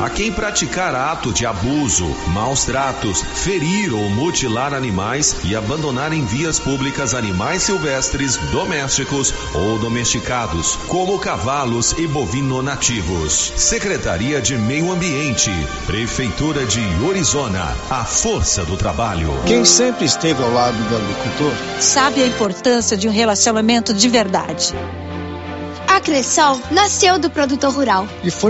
a quem praticar ato de abuso, maus tratos, ferir ou mutilar animais e abandonar em vias públicas animais silvestres, domésticos ou domesticados, como cavalos e bovino nativos. Secretaria de Meio Ambiente, Prefeitura de Orizona, a força do trabalho. Quem sempre esteve ao lado do agricultor sabe a importância de um relacionamento de verdade. A Cressol nasceu do produtor rural e foi